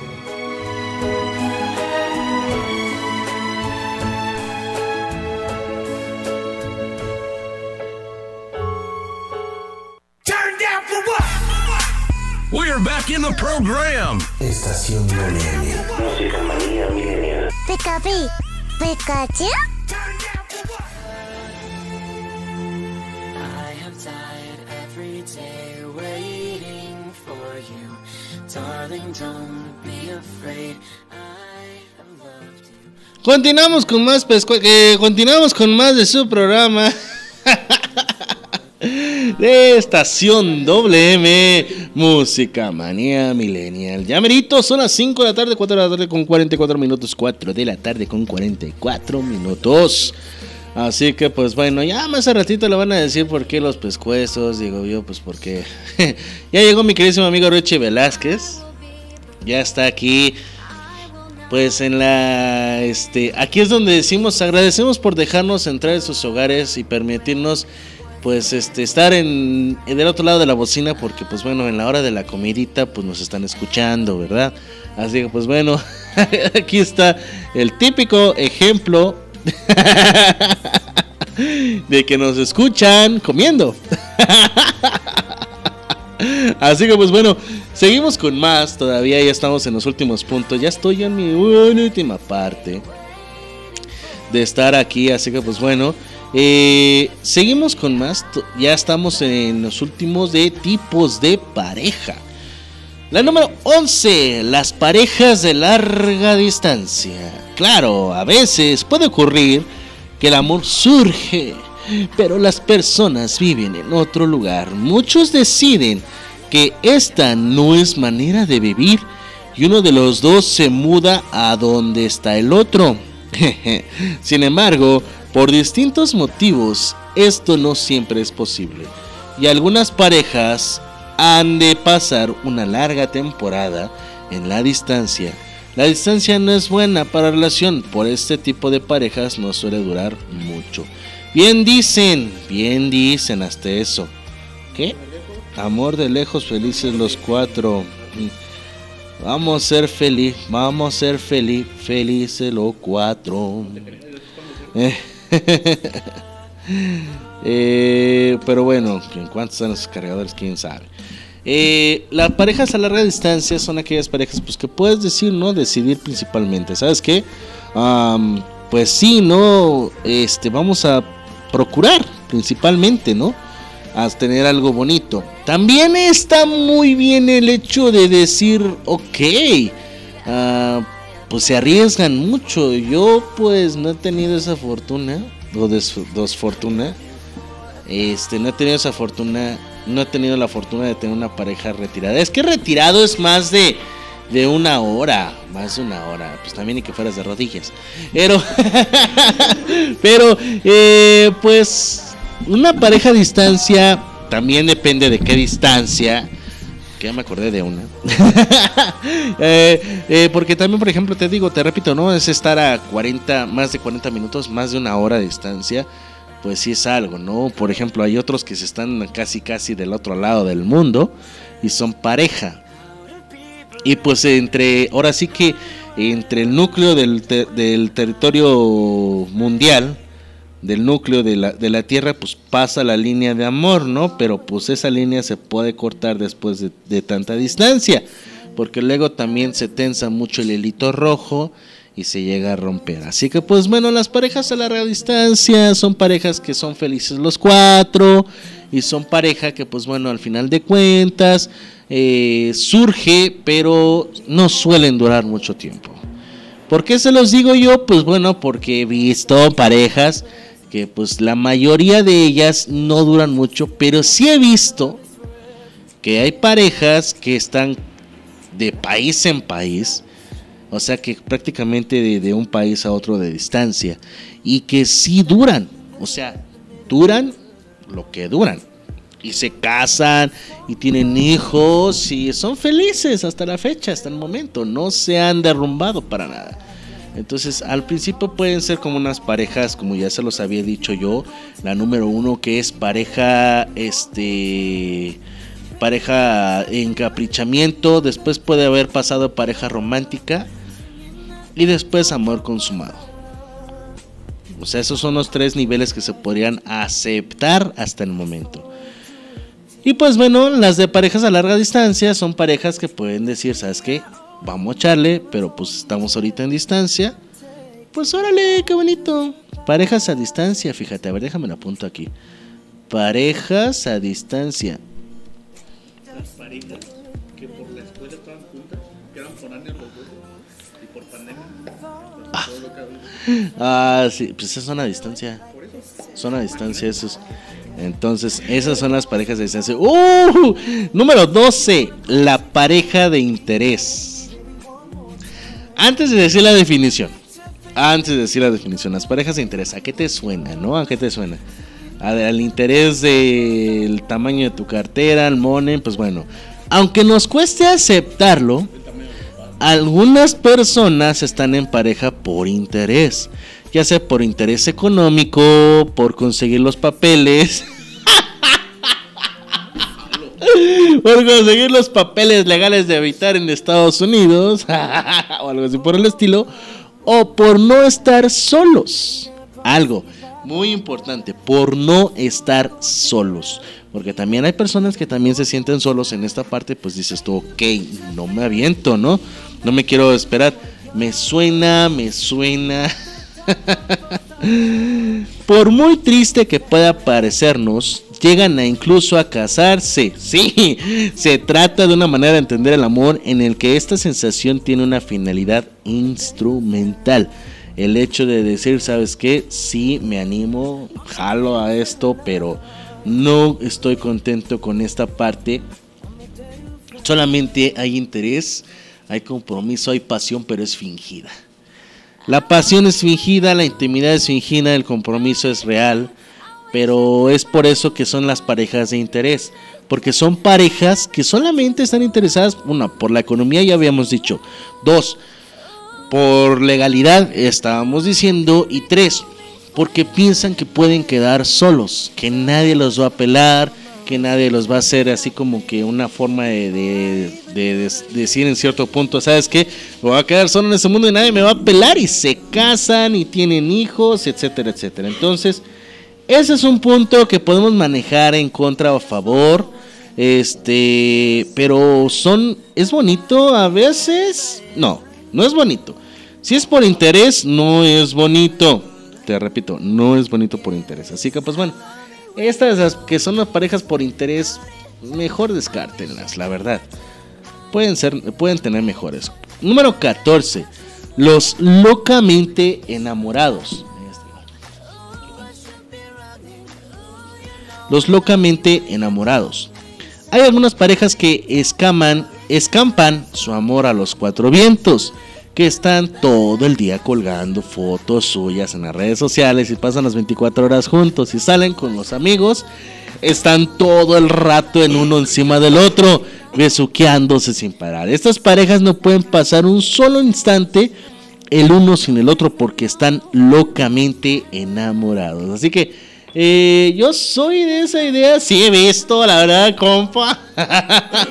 program. Estación WM. Música manía milenial. Pikachu, Pikachu. I have died every day waiting for you. Darling, don't be afraid. I have loved you. Continuamos con más pescua- eh, continuamos con más de su programa de estación WM Música Manía Millennial. Ya merito, son las 5 de la tarde, 4 de la tarde con 44 minutos, 4 de la tarde con 44 minutos. Así que pues bueno, ya más a ratito le van a decir por qué los pescuezos, digo yo, pues porque ya llegó mi queridísimo amigo Richie Velázquez. Ya está aquí pues en la este aquí es donde decimos agradecemos por dejarnos entrar en sus hogares y permitirnos pues este estar en, en del otro lado de la bocina porque pues bueno en la hora de la comidita pues nos están escuchando verdad así que pues bueno aquí está el típico ejemplo de que nos escuchan comiendo Así que pues bueno, seguimos con más. Todavía ya estamos en los últimos puntos. Ya estoy en mi última parte de estar aquí. Así que pues bueno, eh, seguimos con más. Ya estamos en los últimos de tipos de pareja. La número 11, las parejas de larga distancia. Claro, a veces puede ocurrir que el amor surge, pero las personas viven en otro lugar. Muchos deciden que esta no es manera de vivir y uno de los dos se muda a donde está el otro. Sin embargo, por distintos motivos, esto no siempre es posible. Y algunas parejas han de pasar una larga temporada en la distancia. La distancia no es buena para la relación, por este tipo de parejas no suele durar mucho. Bien dicen, bien dicen hasta eso. ¿Qué? Amor de lejos, felices los cuatro. Vamos a ser feliz, vamos a ser feliz, felices los cuatro. Eh, pero bueno, en cuanto están los cargadores, quién sabe. Eh, las parejas a larga distancia son aquellas parejas pues que puedes decir, ¿no? Decidir principalmente. ¿Sabes qué? pues sí, ¿no? Este, vamos a procurar principalmente, ¿no? A tener algo bonito. También está muy bien el hecho de decir, ok, ah, pues se arriesgan mucho. Yo pues no he tenido esa fortuna, o desfortuna. Este, no he tenido esa fortuna, no he tenido la fortuna de tener una pareja retirada. Es que retirado es más de, de una hora, más de una hora. Pues también ni que fueras de rodillas. Pero, pero, eh, pues, una pareja a distancia también depende de qué distancia. Que ya me acordé de una. Eh, eh, porque también, por ejemplo, te digo, te repito, ¿no? Es estar a 40, más de 40 minutos, más de una hora de distancia pues sí es algo, ¿no? Por ejemplo, hay otros que se están casi casi del otro lado del mundo y son pareja. Y pues entre, ahora sí que entre el núcleo del, del territorio mundial, del núcleo de la, de la Tierra, pues pasa la línea de amor, ¿no? Pero pues esa línea se puede cortar después de, tanta distancia, porque luego también se tensa mucho el hilito rojo y se llega a romper. Así que pues bueno, las parejas a larga distancia son parejas que son felices los cuatro y son pareja que pues bueno, al final de cuentas eh, surge, pero no suelen durar mucho tiempo. ¿Por qué se los digo yo? Pues bueno, porque he visto parejas que pues la mayoría de ellas no duran mucho, pero sí he visto que hay parejas que están de país en país, o sea que prácticamente de, un país a otro de distancia. Y que sí duran. O sea, duran lo que duran. Y se casan y tienen hijos y son felices hasta la fecha, hasta el momento. No se han derrumbado para nada. Entonces, al principio pueden ser como unas parejas, como ya se los había dicho yo. La número uno que es pareja, este, pareja encaprichamiento. Después puede haber pasado pareja romántica y después amor consumado. O sea, esos son los tres niveles que se podrían aceptar hasta el momento. Y pues bueno, las de parejas a larga distancia son parejas que pueden decir, ¿sabes qué? Vamos a echarle, pero pues estamos ahorita en distancia. Pues órale, qué bonito. Parejas a distancia, fíjate, a ver, déjame lo apunto aquí. Parejas a distancia. Las parejas que por la escuela estaban juntas, que eran foráneos los dos. Ah, sí, pues esas son a distancia. Son a distancia esos. Entonces, esas son las parejas de distancia. ¡Uh! Número 12, la pareja de interés. Antes de decir la definición, antes de decir la definición, las parejas de interés, ¿a qué te suena, no? ¿A qué te suena? Al interés del tamaño de tu cartera, al money, pues bueno. Aunque nos cueste aceptarlo, algunas personas están en pareja por interés, ya sea por interés económico, por conseguir los papeles, por conseguir los papeles legales de habitar en Estados Unidos, o algo así por el estilo, o por no estar solos. Algo muy importante, por no estar solos. Porque también hay personas que también se sienten solos en esta parte, pues dices tú, ok, no me aviento, ¿no? No me quiero esperar. Me suena, me suena. Por muy triste que pueda parecernos, llegan a incluso a casarse. Sí, se trata de una manera de entender el amor en el que esta sensación tiene una finalidad instrumental. El hecho de decir, ¿sabes qué? Sí, me animo, jalo a esto, pero no estoy contento con esta parte. Solamente hay interés, hay compromiso, hay pasión, pero es fingida. La pasión es fingida, la intimidad es fingida, el compromiso es real, pero es por eso que son las parejas de interés, porque son parejas que solamente están interesadas, una, por la economía ya habíamos dicho, dos, por legalidad estábamos diciendo, y tres, porque piensan que pueden quedar solos, que nadie los va a pelar, que nadie los va a hacer así como que una forma de, decir en cierto punto, ¿sabes qué? Me voy a quedar solo en este mundo y nadie me va a pelar y se casan y tienen hijos, etcétera, etcétera. Entonces, ese es un punto que podemos manejar en contra o a favor. Este, pero son, es bonito a veces, no, no es bonito. Si es por interés, no es bonito. Te repito, no es bonito por interés. Así que pues bueno, estas que son las parejas por interés, mejor descártenlas, la verdad. Pueden ser, pueden tener mejores. Número 14. Los locamente enamorados. Los locamente enamorados. Hay algunas parejas que escaman, escampan su amor a los cuatro vientos que están todo el día colgando fotos suyas en las redes sociales y pasan las 24 horas juntos y salen con los amigos, están todo el rato en uno encima del otro, besuqueándose sin parar. Estas parejas no pueden pasar un solo instante el uno sin el otro porque están locamente enamorados. Así que eh, yo soy de esa idea, sí he visto, la verdad, compa.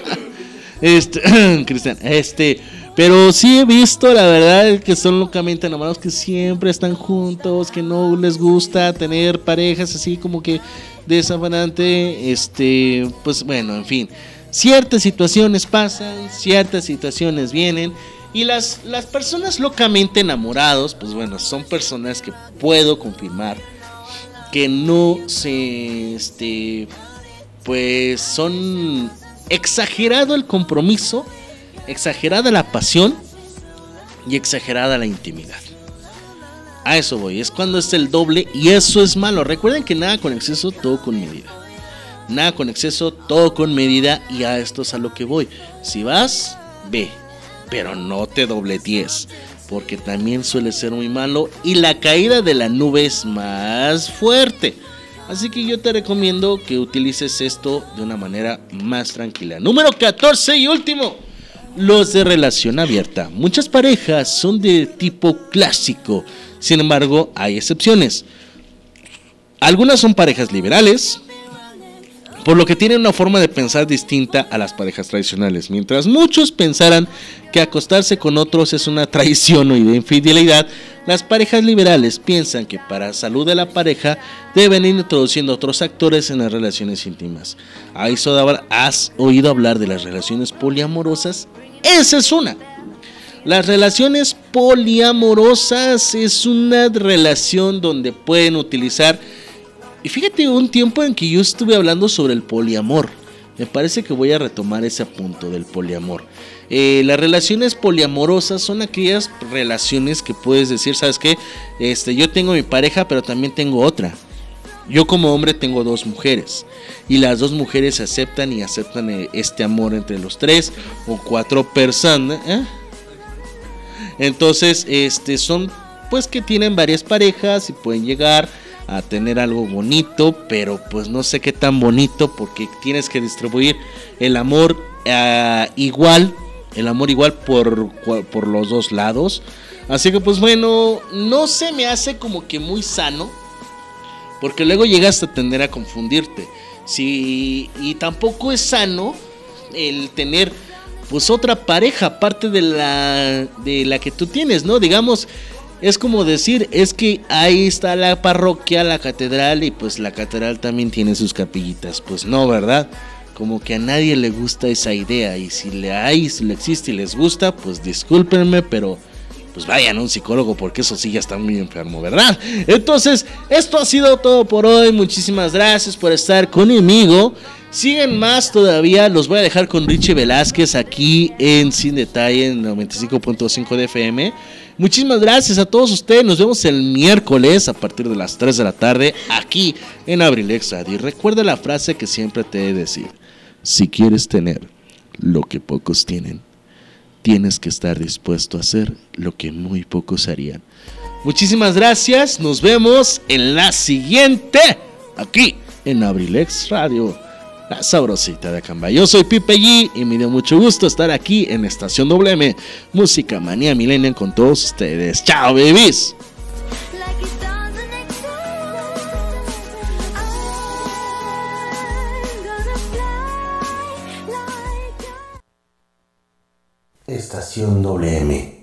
este, Cristian, este pero sí he visto, la verdad, que son locamente enamorados, que siempre están juntos, que no les gusta tener parejas así como que desafanante. Este, pues bueno, en fin. Ciertas situaciones pasan, ciertas situaciones vienen. Y las, las personas locamente enamorados, pues bueno, son personas que puedo confirmar que no se, este, pues son exagerado el compromiso exagerada la pasión y exagerada la intimidad. A eso voy, es cuando es el doble y eso es malo. Recuerden que nada con exceso, todo con medida. Nada con exceso, todo con medida y a esto es a lo que voy. Si vas, ve, pero no te doble 10, porque también suele ser muy malo y la caída de la nube es más fuerte. Así que yo te recomiendo que utilices esto de una manera más tranquila. Número 14 y último los de relación abierta. Muchas parejas son de tipo clásico, sin embargo hay excepciones. Algunas son parejas liberales, por lo que tienen una forma de pensar distinta a las parejas tradicionales. Mientras muchos pensaran que acostarse con otros es una traición o infidelidad, las parejas liberales piensan que para salud de la pareja deben ir introduciendo otros actores en las relaciones íntimas. ¿Has oído hablar de las relaciones poliamorosas? Esa es una. Las relaciones poliamorosas es una relación donde pueden utilizar y fíjate un tiempo en que yo estuve hablando sobre el poliamor. Me parece que voy a retomar ese punto del poliamor. Eh, las relaciones poliamorosas son aquellas relaciones que puedes decir, ¿sabes qué? Este, yo tengo mi pareja, pero también tengo otra. Yo como hombre tengo dos mujeres y las dos mujeres aceptan y aceptan eh, este amor entre los tres o cuatro personas. ¿eh? Entonces, este son pues que tienen varias parejas y pueden llegar a tener algo bonito, pero pues no sé qué tan bonito porque tienes que distribuir el amor ah, igual, el amor igual por, por los dos lados. Así que pues bueno, no se me hace como que muy sano, porque luego llegas a tender a confundirte. Sí, y tampoco es sano el tener pues otra pareja aparte de la de la que tú tienes, ¿no? Digamos, es como decir, es que ahí está la parroquia, la catedral y pues la catedral también tiene sus capillitas. Pues no, ¿verdad? Como que a nadie le gusta esa idea y si le hay, si le existe y les gusta, pues discúlpenme, pero pues vayan a un psicólogo porque eso sí ya está muy enfermo, ¿verdad? Entonces, esto ha sido todo por hoy. Muchísimas gracias por estar conmigo. Siguen más todavía, los voy a dejar con Richie Velázquez aquí en Sin Detalle en 95.5 de FM. Muchísimas gracias a todos ustedes. Nos vemos el miércoles a partir de las 3 de la tarde aquí en Abrilex Radio. Y recuerda la frase que siempre te he de decir. Si quieres tener lo que pocos tienen, tienes que estar dispuesto a hacer lo que muy pocos harían. Muchísimas gracias. Nos vemos en la siguiente aquí en Abrilex Radio la sabrosita de Acamba. Yo soy Pipe G y me dio mucho gusto estar aquí en Estación WM, Música Manía Millennial con todos ustedes. ¡Chao, babies! Estación WM.